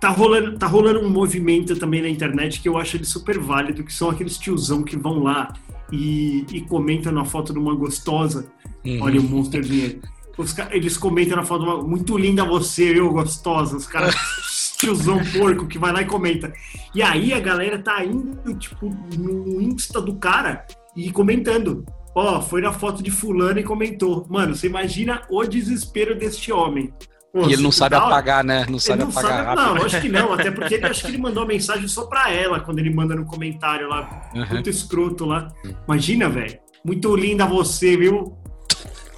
Tá rolando, tá rolando um movimento também na internet que eu acho ele super válido, que são aqueles tiozão que vão lá e, e comentam na foto de uma gostosa. Uhum. Olha o. Os ca- eles comentam na foto de uma. Muito linda você, eu, gostosa. Os caras. Tiozão porco que vai lá e comenta. E aí a galera tá indo, tipo, no Insta do cara e comentando. Ó, foi na foto de fulano e comentou. Mano, você imagina o desespero deste homem. Pô, E ele não sabe apagar, né? Não sabe não apagar sabe, rápido. não, acho que não, até porque ele acho que ele mandou a mensagem só pra ela quando ele manda no comentário lá, Uhum. muito escroto lá. Imagina, velho. Muito linda você, viu?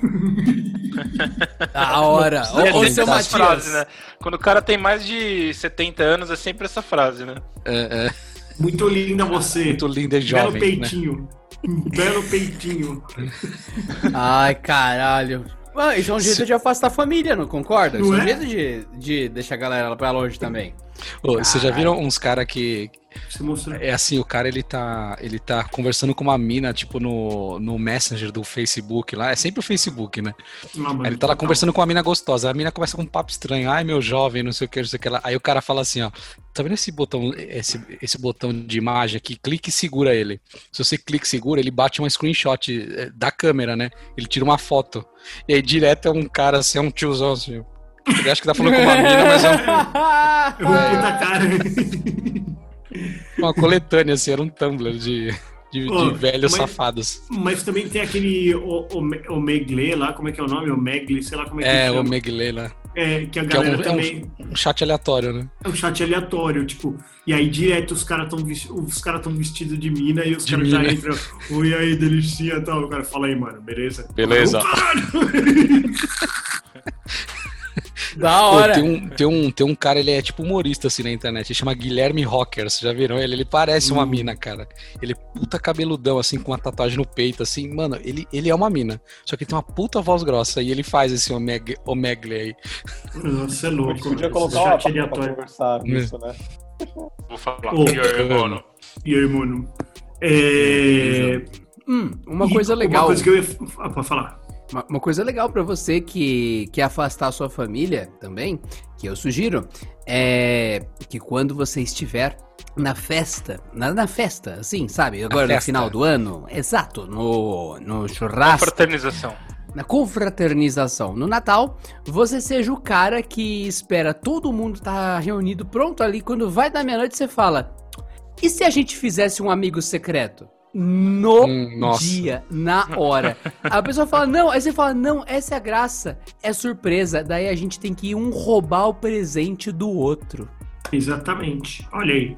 Da hora. É Ô, seu Matias. frases, né? Quando o cara tem mais de 70 anos, é sempre essa frase, né? É, é, Muito linda você. muito lindo e Belo jovem. Né? peitinho. Belo peitinho. Ai, caralho. Ah, isso é um jeito de afastar a família, não concorda? Isso Não é um é? jeito de, de deixar a galera pra longe também. Ô, Vocês já viram uns caras que. É assim, o cara ele tá, ele tá conversando com uma mina, tipo, no, no Messenger do Facebook lá. É sempre o Facebook, né? Aí ele tá lá conversando com uma mina gostosa. A mina começa com um papo estranho. Ai, meu jovem, não sei o que, não sei o que lá. Aí o cara fala assim, ó. Tá vendo esse botão, esse, esse botão de imagem aqui? Clique e segura ele. Se você clica e segura, ele bate uma screenshot eh, da câmera, né? Ele tira uma foto. E aí direto é um cara assim, é um tiozão assim. Ele acha que tá falando com uma mina, mas é um- Eu vou puta cara. uma coletânea, assim, era um Tumblr de, de, de Ô, velhos mas- safados. Mas também tem aquele o, o, o Megle lá, como é que é o nome? O Megle, sei lá como é que É, chama. o Megley lá. É, que a Que é um- galera é um- também. Um chat aleatório, né? É um chat aleatório, tipo, e aí direto os caras estão os caras tão vestidos de mina e os De caras já entram, oi aí, delicinha e tal. O cara fala aí, mano, beleza? Beleza. Oh! Da Pô, hora. tem, um, tem, um, tem um cara, ele é tipo humorista assim na internet, ele chama Guilherme Rocker, vocês já viram ele? Ele parece uma Hum. mina, cara. Ele é puta cabeludão, assim, com uma tatuagem no peito, assim, mano, ele, ele é uma mina. Só que ele tem uma puta voz grossa e ele faz esse omeg, omegle aí. Nossa, é louco. gente podia colocar uma chat pra, pra conversar nisso, né? Vou falar. E aí, mano? E aí, mano? É... Hum, uma e coisa legal. Uma coisa que eu ia ah, pra falar. Uma, uma coisa legal pra você que quer afastar a sua família também, que eu sugiro, é que quando você estiver na festa, na, na festa, assim, sabe? Agora no final do ano, exato, no, no churrasco, Fraternização. na confraternização, no Natal, você seja o cara que espera todo mundo estar reunido pronto ali, quando vai da meia-noite você fala, e se a gente fizesse um amigo secreto? No Hum, nossa. dia, na hora. A pessoa fala, não, aí você fala, não, essa é a graça, é surpresa. Daí a gente tem que ir um roubar o presente do outro. Exatamente. Olha aí.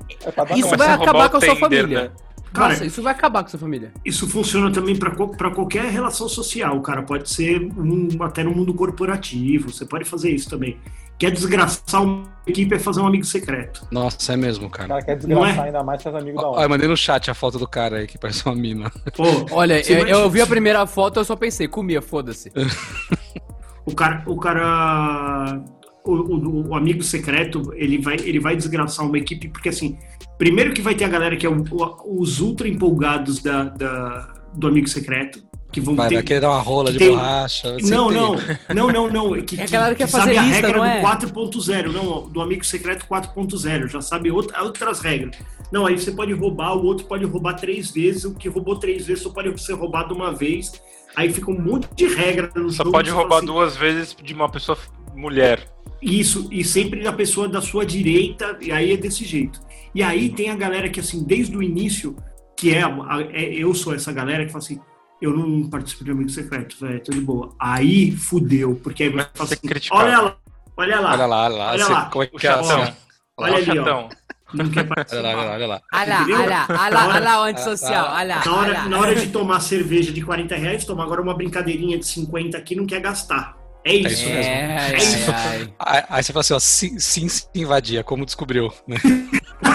É Isso uma- vai a acabar com a sua família. né? Cara, Nossa, isso vai acabar com sua família. isso funciona também para qualquer relação social, cara. Pode ser um- até no mundo corporativo. Você pode fazer isso também. Quer desgraçar uma equipe é fazer um amigo secreto. Nossa, é mesmo, O cara. cara quer Não desgraçar é? ainda mais seus amigos da hora. mandei no chat a foto do cara aí que parece uma mina. Pô, Olha, eu, eu vi a primeira foto, eu só pensei, comia, foda-se. o cara, o cara, o, o- o amigo secreto, ele vai, ele vai desgraçar uma equipe porque assim, primeiro que vai ter a galera que é o- o- os ultra empolgados da, da- do amigo secreto que vão Vai, ter. vai querer dar uma rola de tem- borracha. Não, não, não, não, não. Que, É a galera que quer sabe fazer a lista, regra não é? do 4.0, não, do amigo secreto 4.0, já sabe outra- outras regras. Não, aí você pode roubar, o outro pode roubar três vezes, o que roubou três vezes só pode ser roubado uma vez. Aí fica um monte de regra no Só jogo, pode você fala roubar assim, duas vezes de uma pessoa mulher. Isso, e sempre da pessoa da sua direita, e aí é desse jeito. E aí tem a galera que, assim, desde o início, que é, a- é- eu sou essa galera que fala assim, eu não participo de amigo secreto, velho, tô de boa. Aí fudeu, porque aí você Vai fala assim, criticado. olha lá, olha lá, Olha lá, olha lá. Olha você- lá, como é que é assim? Olha o ali, não quer Olha lá, participar. olha lá, olha lá. Olha lá, olha lá, olha lá, olha lá o antissocial, olha lá, Na olha hora, lá. na hora de tomar cerveja de 40 reais, toma agora uma brincadeirinha de 50 aqui, não quer gastar. É isso isso mesmo. É, ai, isso. Aí, aí você fala assim, ó, sim, sim, sim, invadia, como descobriu, né?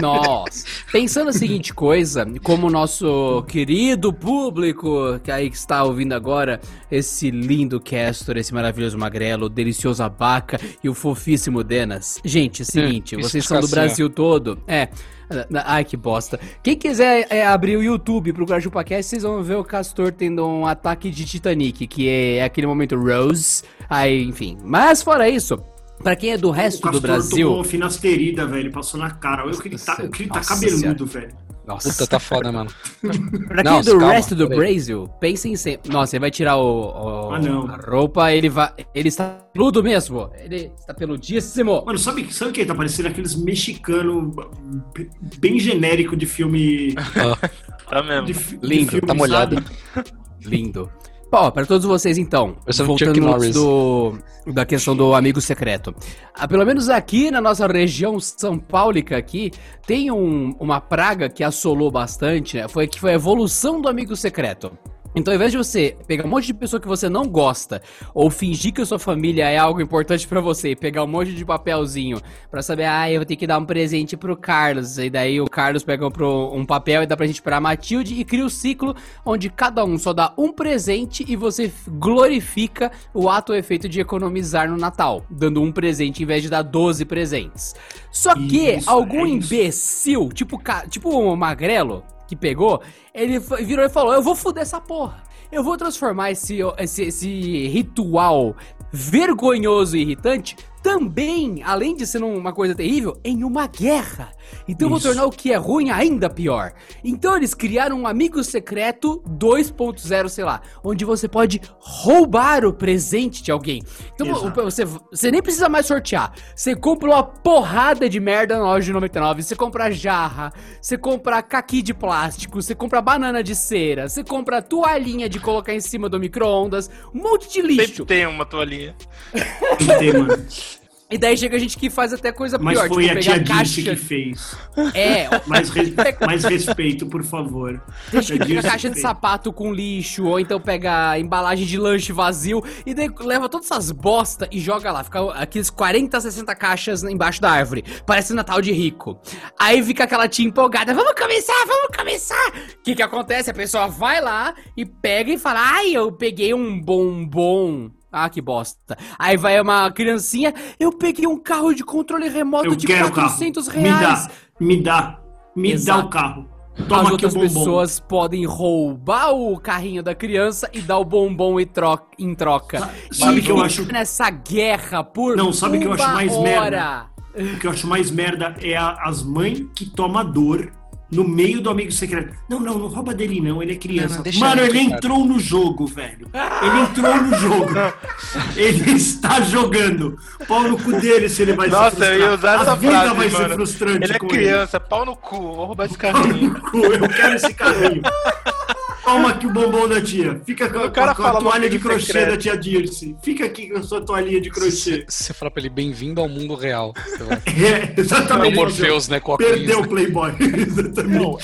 Nossa. Pensando a seguinte coisa, como o nosso querido público que aí está ouvindo agora, esse lindo Castor, esse maravilhoso magrelo, o delicioso abaca e o fofíssimo Denas. Gente, é o seguinte, Hum, vocês são do. Brasil todo. É. Ai, que bosta. Quem quiser é, abrir o YouTube procurar ChupaCast, vocês vão ver o Castor tendo um ataque de Titanic, que é aquele momento Rose. Aí, enfim. Mas fora isso, pra quem é do resto do Brasil. tomou finasterida, velho, passou na cara. Olha o que ele tá, o que ele tá cabeludo, velho. Nossa. Puta, tá foda, mano. Pra quem é do calma, resto do. Brasil, pensem sempre. Nossa, ele vai tirar o, o- Ah, não. a roupa, ele vai. Ele está peludo mesmo. Ele está peludíssimo. Mano, sabe, sabe o que? Tá parecendo aqueles mexicanos bem genérico de filme. Tá mesmo. de fi- de Lindo, filme, tá molhado. Lindo. Para todos vocês então, voltando antes do, da questão do amigo secreto. Ah, pelo menos aqui na nossa região São Paulica aqui, tem um- uma praga que assolou bastante, né? Foi que foi a evolução do amigo secreto. Então, ao invés de você pegar um monte de pessoa que você não gosta, ou fingir que a sua família é algo importante pra você, e pegar um monte de papelzinho pra saber, ah, eu vou ter que dar um presente pro Carlos, e daí o Carlos pega um papel e dá pra gente pra Matilde, e cria o ciclo onde cada um só dá um presente e você glorifica o ato ou efeito de economizar no Natal, dando um presente em vez de dar 12 presentes. Só que Isso, algum é imbecil, tipo, tipo o Magrelo, que pegou, ele virou e falou: Eu vou foder essa porra. Eu vou transformar esse, esse, esse ritual vergonhoso e irritante também, além de ser uma coisa terrível, em uma guerra. Então eu vou Isso. tornar o que é ruim ainda pior. Então eles criaram um amigo secreto 2.0, sei lá, onde você pode roubar o presente de alguém. Então Exato. você, você nem precisa mais sortear. Você compra uma porrada de merda na loja de 99. Você compra jarra, você compra caqui de plástico, você compra banana de cera, você compra toalhinha de colocar em cima do micro-ondas, um monte de lixo. Sempre tem uma toalhinha. Tem que ter, mano. E daí chega gente que faz até coisa Mas pior, foi tipo a tia caixa. Que fez. É, Mais, re- mais respeito, por favor. Gente que pega caixa de sapato com lixo, ou então pega embalagem de lanche vazio, e daí leva todas essas bosta e joga lá. Fica aqueles 40, 60 caixas embaixo da árvore. Parece Natal de rico. Aí fica aquela tia empolgada, vamos começar, vamos começar! O que que acontece? A pessoa vai lá e pega e fala, ai, eu peguei um bombom. Ah, que bosta. Aí vai uma criancinha, eu peguei um carro de controle remoto Eu de quero o 400 carro. reais. Me dá, me dá, me Exato. dá o carro. As Toma o outras pessoas podem roubar o carrinho da criança e dar o bombom em troca. Em troca. Sabe E que eu acho- nessa guerra por Não, sabe que eu acho mais hora. O que eu acho mais merda é a- as mães que tomam dor no meio do amigo secreto. Não, não, não rouba dele não, ele é criança. Não, não, Mano, ele, ele cara. entrou no jogo, velho. Ele entrou no jogo. ele está jogando. Pau no cu dele se ele vai se Nossa, frustrar. eu ia usar a essa vida frase, vai ser mano. frustrante Ele é com criança, pau no cu, vou roubar esse Pau no carrinho. cu, eu quero esse carrinho. Toma aqui o bombom da tia. Fica com, O cara com a fala toalha de crochê secreto. da tia Dirce. Fica aqui com a sua toalhinha de crochê. Você fala pra ele, bem-vindo ao mundo real. Você vai- É, É o exatamente. Morpheus, né? Com a Perdeu o? Playboy. exatamente. Não,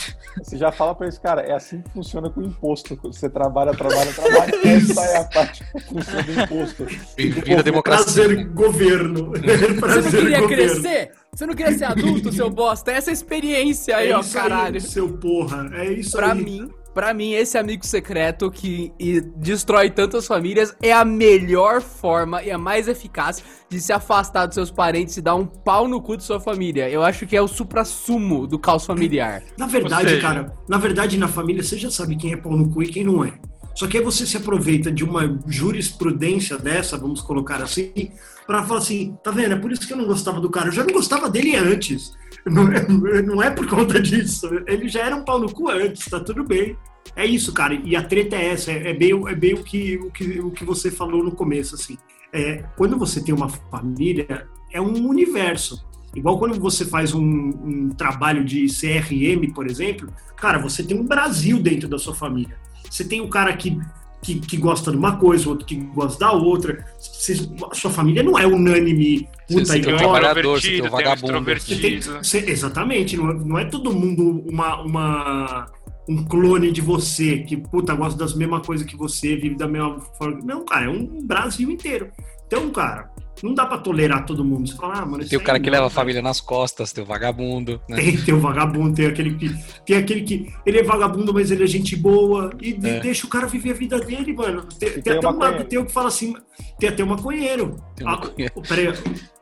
você já fala pra esse cara, é assim que funciona com o imposto. Você trabalha, trabalha, trabalha. Essa é a parte que funciona do imposto. Bem-vindo à democracia. Prazer, governo. Você não Prazer, queria governo. crescer? Você não queria ser adulto, seu bosta? Essa experiência aí, é ó, caralho. Aí, seu porra. É isso Pra aí. mim, pra mim, esse amigo secreto que e, destrói tantas famílias é a melhor forma e a mais eficaz de se afastar dos seus parentes e dar um pau no cu de sua família. Eu acho que é o supra-sumo do caos familiar. Na verdade, seja- cara, na verdade, na família você já sabe quem é pau no cu e quem não é. Só que aí você se aproveita de uma jurisprudência dessa, vamos colocar assim, pra falar assim, tá vendo? É por isso que eu não gostava do cara. Eu já não gostava dele antes. Não é, não é por conta disso. Ele já era um pau no cu antes, tá tudo bem. É isso, cara. E a treta é essa. É, é bem, é bem o, que, o, que, o que você falou no começo, assim. É, quando você tem uma família, é um universo. Igual quando você faz um, um trabalho de CRM, por exemplo, cara, você tem um Brasil dentro da sua família. Você tem o cara que, que, que gosta de uma coisa, o outro que gosta da outra. Você- a sua família não é unânime, puta, Você tem um igual. trabalhador, você tem um Introvertido, tem um vagabundo. Você tem- você- exatamente, não, é- não é todo mundo uma, uma- um clone de você, que puta, gosta das mesmas coisas que você, vive da mesma forma. Não, cara, é um Brasil inteiro. Então, cara, não dá pra tolerar todo mundo. Você fala, ah, mano, Tem o cara que não, leva a família nas costas, tem o vagabundo, né? Tem, tem o vagabundo, tem aquele que. Tem aquele que. Ele é vagabundo, mas ele é gente boa. E É. deixa o cara viver a vida dele, mano. Tem, tem tem até um lado teu que fala assim. Tem até um maconheiro. Tem um Ah, maconheiro. oh, peraí.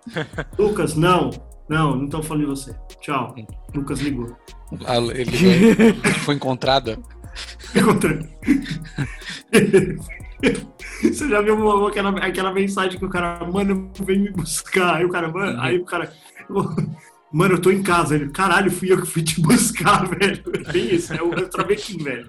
Lucas, não. Não, não estão falando de você. Tchau. Lucas ligou. Ah, Ele foi encontrada. Encontrei. Você já viu uma- aquela, aquela mensagem que o cara, mano, vem me buscar. Aí o cara, mano, aí o cara, mano, eu tô em casa. Ele, caralho, fui eu que fui te buscar, velho. Bem isso, é o travequim, velho.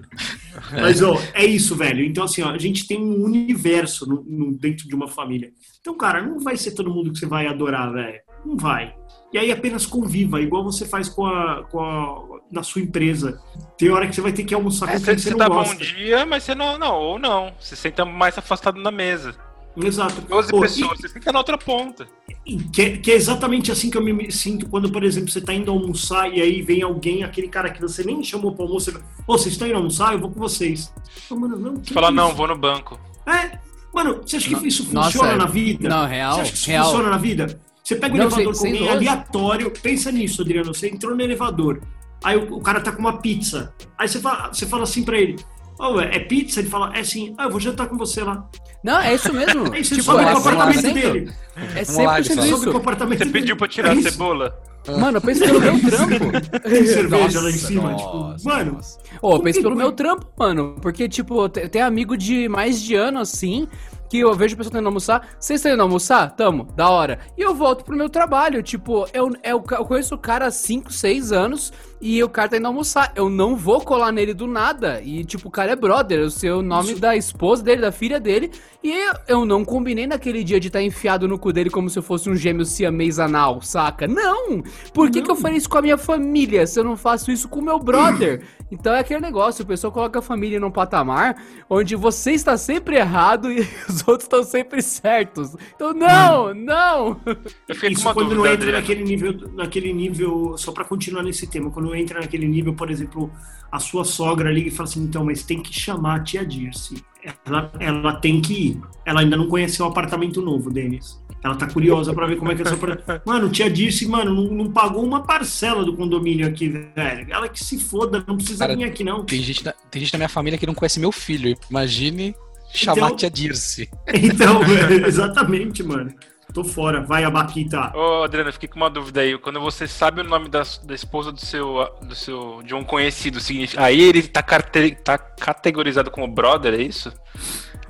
Mas, ó, é isso, velho. Então, assim, ó, a gente tem um universo no- no- dentro de uma família. Então, cara, não vai ser todo mundo que você vai adorar, velho. Não vai. E aí apenas conviva, igual você faz com a, com a na sua empresa. Tem hora que você vai ter que almoçar É, com você, quem você você não tá bom gosta. dia, mas você não, não, ou não. Você senta mais afastado na mesa. Exato. 12 Pô, e- pessoas, você fica na outra ponta. E que, é- que é exatamente assim que eu me sinto quando, por exemplo, você tá indo almoçar e aí vem alguém, aquele cara que você nem chamou pra almoço, você fala, Ô, vocês estão indo almoçar? Eu vou com vocês. Eu, mano, não, Você fala, isso? não, vou no banco. É, mano, você acha que isso Nossa, funciona é- na vida? Não, real, Você acha que isso real. funciona na vida? Você pega o Não, elevador sem- com alguém dúvida. aleatório, pensa nisso, Adriano, você entrou no elevador, aí o, o cara tá com uma pizza, aí você fala, você fala assim pra ele, Ô, é é pizza? Ele fala, é sim, ah, eu vou jantar com você lá. Não, é isso mesmo. Aí você Tipo, sobe é apartamento 100%. dele. É Vamos lá, 100% ele fala. Sobe pro isso. apartamento Você dele. pediu pra tirar É a isso. cebola? Mano, pensa pelo meu trampo. Tem cerveja lá em Nossa, cima, nossa, tipo, mano, nossa. Ô, eu penso pelo meu trampo, mano. Porque, tipo, te- tem amigo de mais de ano, assim, que eu vejo a pessoa tendo almoçar. Vocês estão indo almoçar? Tamo, da hora. E eu volto pro meu trabalho. Tipo, eu, eu, eu conheço o cara há 5, 6 anos e o cara tá indo almoçar. Eu não vou colar nele do nada. E, tipo, o cara é brother. Eu sei o nome da esposa dele, da filha dele. E eu, eu não combinei naquele dia de estar enfiado no cu dele como se eu fosse um gêmeo siamês anal, saca? Não! Por que, que eu faria isso com a minha família se eu não faço isso com o meu brother? Então é aquele negócio, o pessoal coloca a família num patamar onde você está sempre errado e os outros estão sempre certos. Então, não, não! Eu fiquei Isso quando dúvida, não entra Adriano. naquele nível, naquele nível, só pra continuar nesse tema, quando entra naquele nível, por exemplo, a sua sogra liga e fala assim, então, mas tem que chamar a tia Dirce. Ela, ela tem que ir. Ela ainda não conheceu o apartamento novo, Denis. Ela tá curiosa pra ver como é que é seu apartamento. Mano, tia Dirce, mano, não, não pagou uma parcela do condomínio aqui, velho. Ela que se foda, não precisa Cara, vir aqui, não. Tem gente, na, tem gente na minha família que não conhece meu filho. Imagine chamar Então- a tia Dirce. Então, velho, exatamente, mano. Tô fora. Vai, Abaquita. Ô, Adriano, eu fiquei com uma dúvida aí. Quando você sabe o nome da, da esposa do seu, do seu. de um conhecido, significa- aí ele tá, carte- tá categorizado como brother, é isso?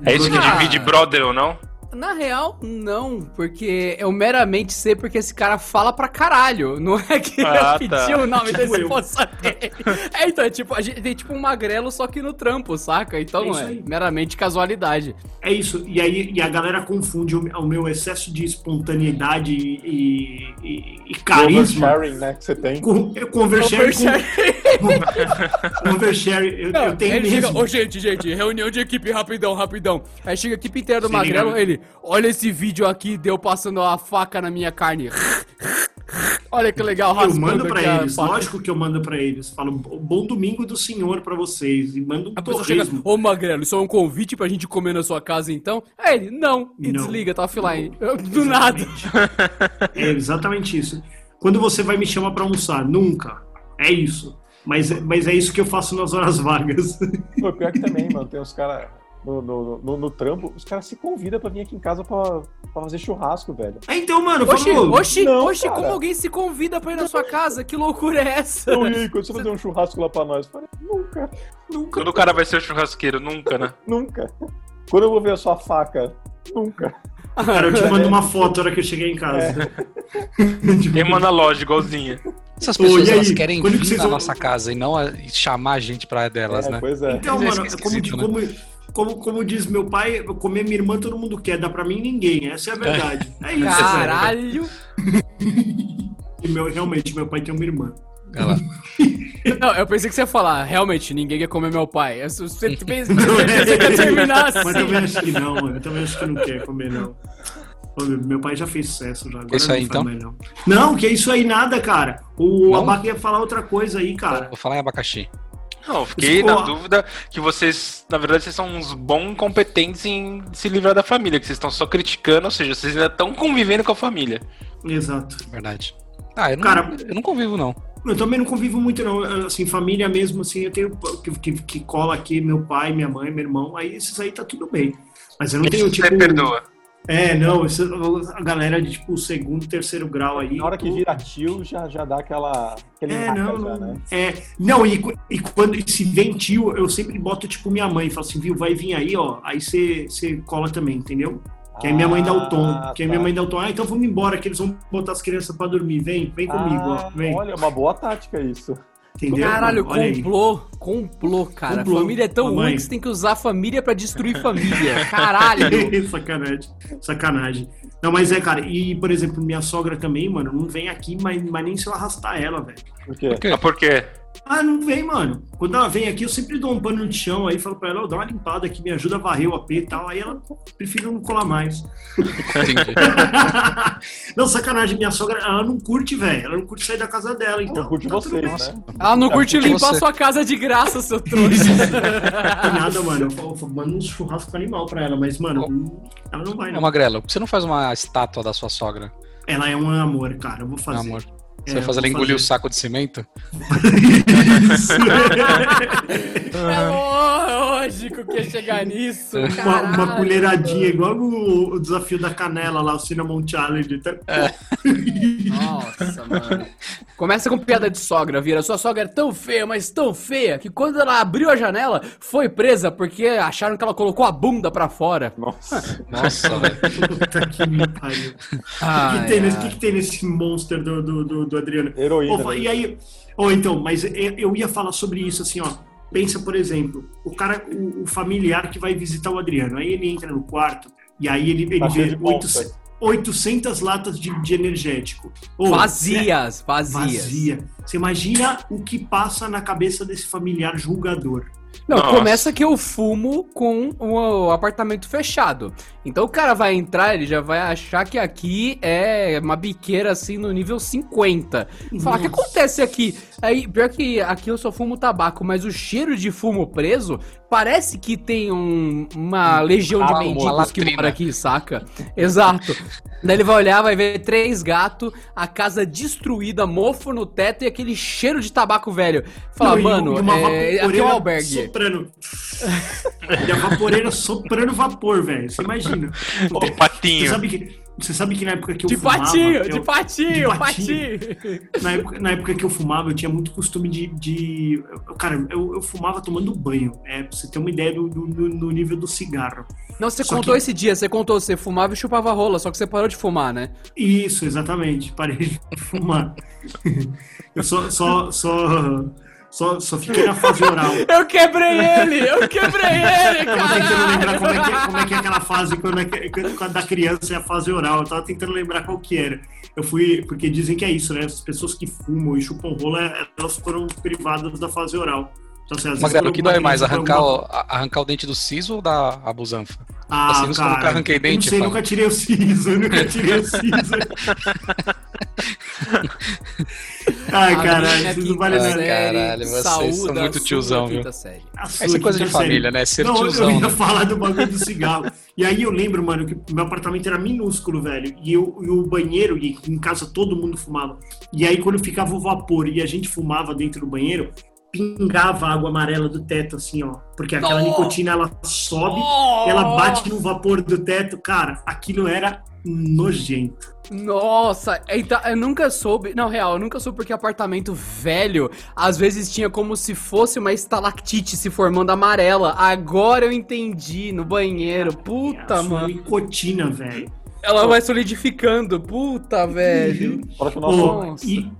É isso que Ah. divide brother ou não? Na real, não, porque eu meramente sei porque esse cara fala pra caralho. Não é que Ah, eu tá. pedi o nome Tipo desse dele. É, então, é tipo, a gente tem tipo um magrelo, só que no trampo, saca? Então É é meramente casualidade. É isso. E aí e a galera confunde o, o meu excesso de espontaneidade e, e, e carisma Sharing, né? Que você tem. com eu conversar com conversar. Eu, Não, eu tenho ele chega, mesmo. ô gente, gente, reunião de equipe, rapidão, rapidão. Aí chega a equipe inteira do Se Magrelo, liga. ele, olha esse vídeo aqui, deu passando a faca na minha carne. olha que legal, Eu mando pra aqui a eles, lógico que eu mando pra eles. Falo, bom domingo do senhor pra vocês. E mando um A pessoa chega, torresmo. ô Magrelo, isso é um convite pra gente comer na sua casa então? Aí ele, não, e Não. desliga, tá offline. Eu, do nada. É exatamente isso. Quando você vai me chamar pra almoçar? Nunca. É isso. Mas, mas é isso que eu faço nas horas vagas. Pô, pior que também, mano. Tem uns caras no, no, no, no trampo, os caras se convidam pra vir aqui em casa pra, pra fazer churrasco, velho. É, então, mano, Oxi, vamos... oxi, Não, oxi, cara. como alguém se convida pra ir na sua casa? Que loucura é essa? Então, e aí, quando você fazer um churrasco lá pra nós? Eu falei, nunca, nunca, Quando o cara vai ser o churrasqueiro, nunca, né? nunca. Quando eu vou ver a sua faca? Nunca. Cara, eu te mando uma foto na hora que eu cheguei em casa. Tipo, Tem uma na loja, igualzinha. Essas pessoas aí? elas querem Quando que vir vocês na vão- nossa casa e não a- e chamar a gente pra delas, É, né? Pois é. Então, é mano, esquisito, como, né? como, como, como diz meu pai, comer minha irmã todo mundo quer, dá pra mim ninguém. Essa é a verdade. É isso. Caralho. E meu, realmente, meu pai tem uma irmã. Olha lá. Não, eu pensei que você ia falar, realmente, ninguém quer comer meu pai. Eu- Você pensa você quer terminar assim. Mas também acho que não, mano. Eu também acho que não quer comer, não. Meu- pai já fez sucesso já. Agora Isso não aí, faz então? mais, não. não, que é isso aí nada, cara. O Não? Abaca ia falar outra coisa aí, cara. Vou falar em abacaxi. Não, eu fiquei Isso, na dúvida que vocês, na verdade, vocês são uns bons competentes em se livrar da família, que vocês estão só criticando, ou seja, vocês ainda estão convivendo com a família. Exato. Verdade. Ah, eu não, Cara- eu não convivo, não. Eu também não convivo muito, não. Assim, família mesmo, assim, eu tenho que, que, que cola aqui meu pai, minha mãe, meu irmão, aí esses aí tá tudo bem. Mas eu não tenho, Isso tipo. você perdoa. É, não, isso- a galera de tipo segundo, terceiro grau aí. Na hora que vira tio, já, já dá aquela. É, não, já, né? É, não, e, e quando se vem tio, eu sempre boto tipo minha mãe, falo assim, viu, vai vir aí, ó, aí você cola também, entendeu? Que aí minha mãe dá o tom. Ah, Que aí tá. minha mãe dá o tom. Ah, então vamos embora, que eles vão botar as crianças pra dormir. Vem, vem comigo, ó. Ah, Vem. Olha, uma boa tática isso. Entendeu? Caralho, Olha aí. complô, complô, cara. Complô. Família é tão Mamãe. ruim que você tem que usar a família pra destruir família. Caralho. sacanagem. Sacanagem. Não, mas é, cara, e por exemplo, minha sogra também, mano, não vem aqui, mas, mas nem se eu arrastar ela, velho. Por quê? Por quê? Ah, por quê? Ah, não vem, mano. Quando ela vem aqui, eu sempre dou um pano no chão, aí falo pra ela, ó, dá uma limpada aqui, me ajuda a varrer o AP e tal. Aí ela prefere não colar mais. Não, sacanagem, minha sogra, ela não curte, velho. Ela não curte sair da casa dela, então. Não curte tá bem. né? Ela não curte curte limpar você. sua casa de graça, seu trouxa. Nada, mano. Eu, eu mando uns churrasco animal pra ela, mas, mano, ela não vai, Ô, não. Magrelo, por que você não faz uma estátua da sua sogra? Ela é um amor, cara. Eu vou fazer. amor. Você É, vai fazer ela engolir o saco de cimento? Isso. É lógico que ia chegar nisso. uma, caralho. uma colheradinha, igual o, o desafio da canela lá, o Cinnamon Challenge. Tá? Nossa, mano. Começa com piada de sogra, vira. Sua sogra é tão feia, mas tão feia, que quando ela abriu a janela, foi presa porque acharam que ela colocou a bunda pra fora. Nossa. Nossa, velho. Puta que me pariu. O que, que tem nesse, que, que tem nesse monster do, do, do, do Adriano? Heroína. Né? e aí, ou então, mas eu eu ia falar sobre isso assim, ó. Pensa, por exemplo, o cara, o, o familiar que vai visitar o Adriano, aí ele entra no quarto e aí ele, ele Tá vê de 800, monster. 800 latas de, de energético. Ô, Vazias, é vazias. Vazia. Você imagina o que passa na cabeça desse familiar julgador. Não, Nossa. começa que eu fumo com o apartamento fechado. Então o cara vai entrar, ele já vai achar que aqui é uma biqueira assim no nível 50. Fala, o que acontece aqui? Aí, pior que aqui eu só fumo tabaco, mas o cheiro de fumo preso parece que tem um- uma legião de Ah, mendigos que mora aqui, saca? Exato. Daí ele vai olhar, vai ver três gatos, a casa destruída, mofo no teto e aquele cheiro de tabaco velho. Fala, Não, mano, é, aqui é um albergue. Soprando. e a vaporeira soprando vapor, velho. Você imagina. O Você patinho. sabe que Você sabe que na época que eu De fumava... patinho, eu- de patinho, de patinho. Na época, na época que eu fumava, eu tinha muito costume de. de- cara, eu, eu fumava tomando banho. É, pra você ter uma ideia do, do- do- do nível do cigarro. Não, você Só contou que- esse dia, você contou, você fumava e chupava rola, só que você parou de fumar, né? Isso, exatamente. Parei de fumar. Eu só, só, só, só, só fiquei na fase oral. Eu quebrei ele! Eu quebrei ele, Eu tava tentando lembrar cara! como é, que, como é que é aquela fase quando é que- quando- da criança é a fase oral. Eu tava tentando lembrar qual que era. Eu fui, porque dizem que é isso, né? As pessoas que fumam e chupam rola, elas foram privadas da fase oral. Então, assim, Magrelo, quando o que dói mais? Arrancar fala o, a- arrancar o dente do siso ou da abusanfa? Ah, Assim, nunca- cara, nunca arranquei eu dente, Não sei, fala. nunca tirei o siso, eu nunca tirei o siso. Ai, A minha caralho, isso não vale nada. Caralho, vocês são muito tiozão, viu? série. Essa é coisa de quinta série. família, né? Ser não, tiozão, eu ia né? falar do bagulho do cigarro. E aí eu lembro, mano, que meu apartamento era minúsculo, velho. E, eu, e o banheiro, e em casa todo mundo fumava. E aí quando ficava o vapor e a gente fumava dentro do banheiro, pingava a água amarela do teto, assim, ó. Porque aquela Nossa! nicotina, ela sobe, ela bate no vapor do teto. Cara, aquilo era nojento. Nossa, então, eu nunca soube. Não, real, eu nunca soube porque apartamento velho às vezes tinha como se fosse uma estalactite se formando amarela. Agora eu entendi no banheiro. Puta, sua mano. nicotina, velho. Ela vai solidificando. Puta, velho. Fora que o nosso. E,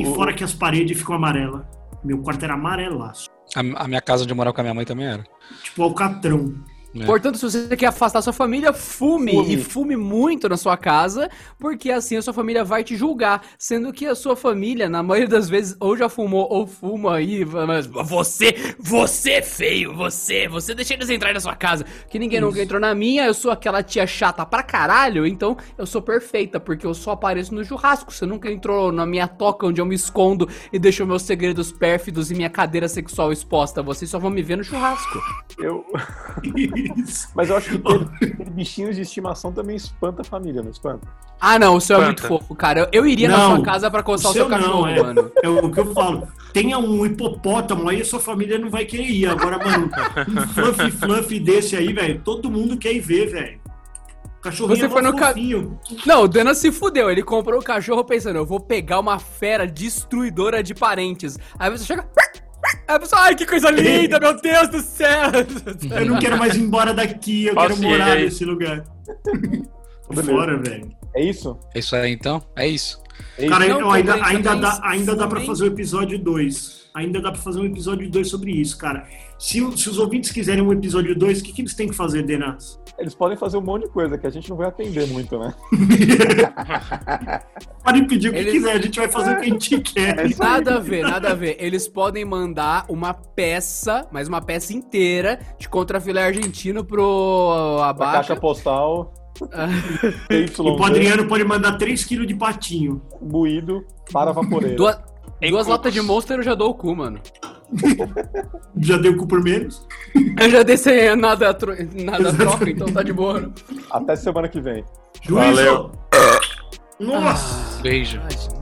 e fora que as paredes ficam amarelas. Meu quarto era amarelaço. A, a minha casa onde eu morava com a minha mãe também era. Tipo alcatrão. É. Portanto, se você quer afastar sua família, fume, Fume. e fume muito na sua casa, porque assim a sua família vai te julgar, sendo que a sua família, na maioria das vezes, ou já fumou ou fuma aí, mas você, você é feio, você, você deixa eles entrarem na sua casa, que ninguém nunca entrou na minha, eu sou aquela tia chata pra caralho, então eu sou perfeita, porque eu só apareço no churrasco, você nunca entrou na minha toca onde eu me escondo e deixo meus segredos pérfidos e minha cadeira sexual exposta, vocês só vão me ver no churrasco. eu- Isso. Mas eu acho que ter, ter bichinhos de estimação também espanta a família, não espanta? Ah, não, o seu é muito fofo, cara. Eu, eu iria na Não, sua casa pra coçar o o seu seu não, cachorro, é. mano. É o que eu falo. Tenha um hipopótamo aí, a sua família não vai querer ir. Agora, mano, um fluffy fluffy desse aí, velho, todo mundo quer ir ver, velho. Cachorrinho Você é foi no ca-. Não, o Dana se fudeu. Ele comprou o cachorro pensando, eu vou pegar uma fera destruidora de parentes. Aí você chega. A pessoa, ai, que coisa linda, meu Deus do céu! Eu não quero mais ir embora daqui, eu quero Paciência. morar nesse lugar. Fora, velho. É isso? É isso aí então? É isso. É isso. Cara, Não, eu ainda, ainda, também, dá, ainda dá pra fazer o episódio 2. Ainda dá pra fazer um episódio 2 sobre isso, cara. Se, se os ouvintes quiserem um episódio 2, o que, que eles têm que fazer, Denas? Eles podem fazer um monte de coisa que a gente não vai atender muito, né? Podem pedir o que Eles- quiser, a gente vai fazer o que a gente quer. É. Nada a ver, nada a ver. Eles podem mandar uma peça, mas uma peça inteira, de contrafilé argentino pro A abaca. caixa postal. E o Adriano pode mandar 3kg de patinho. buído para vaporeiro. Duas, duas latas de monster eu já dou o cu, mano. Já deu cu por menos? Eu já dei sem nada, nada troca, então tá de boa. Até semana que vem. Juízo! Valeu. Nossa! Beijo. Ai.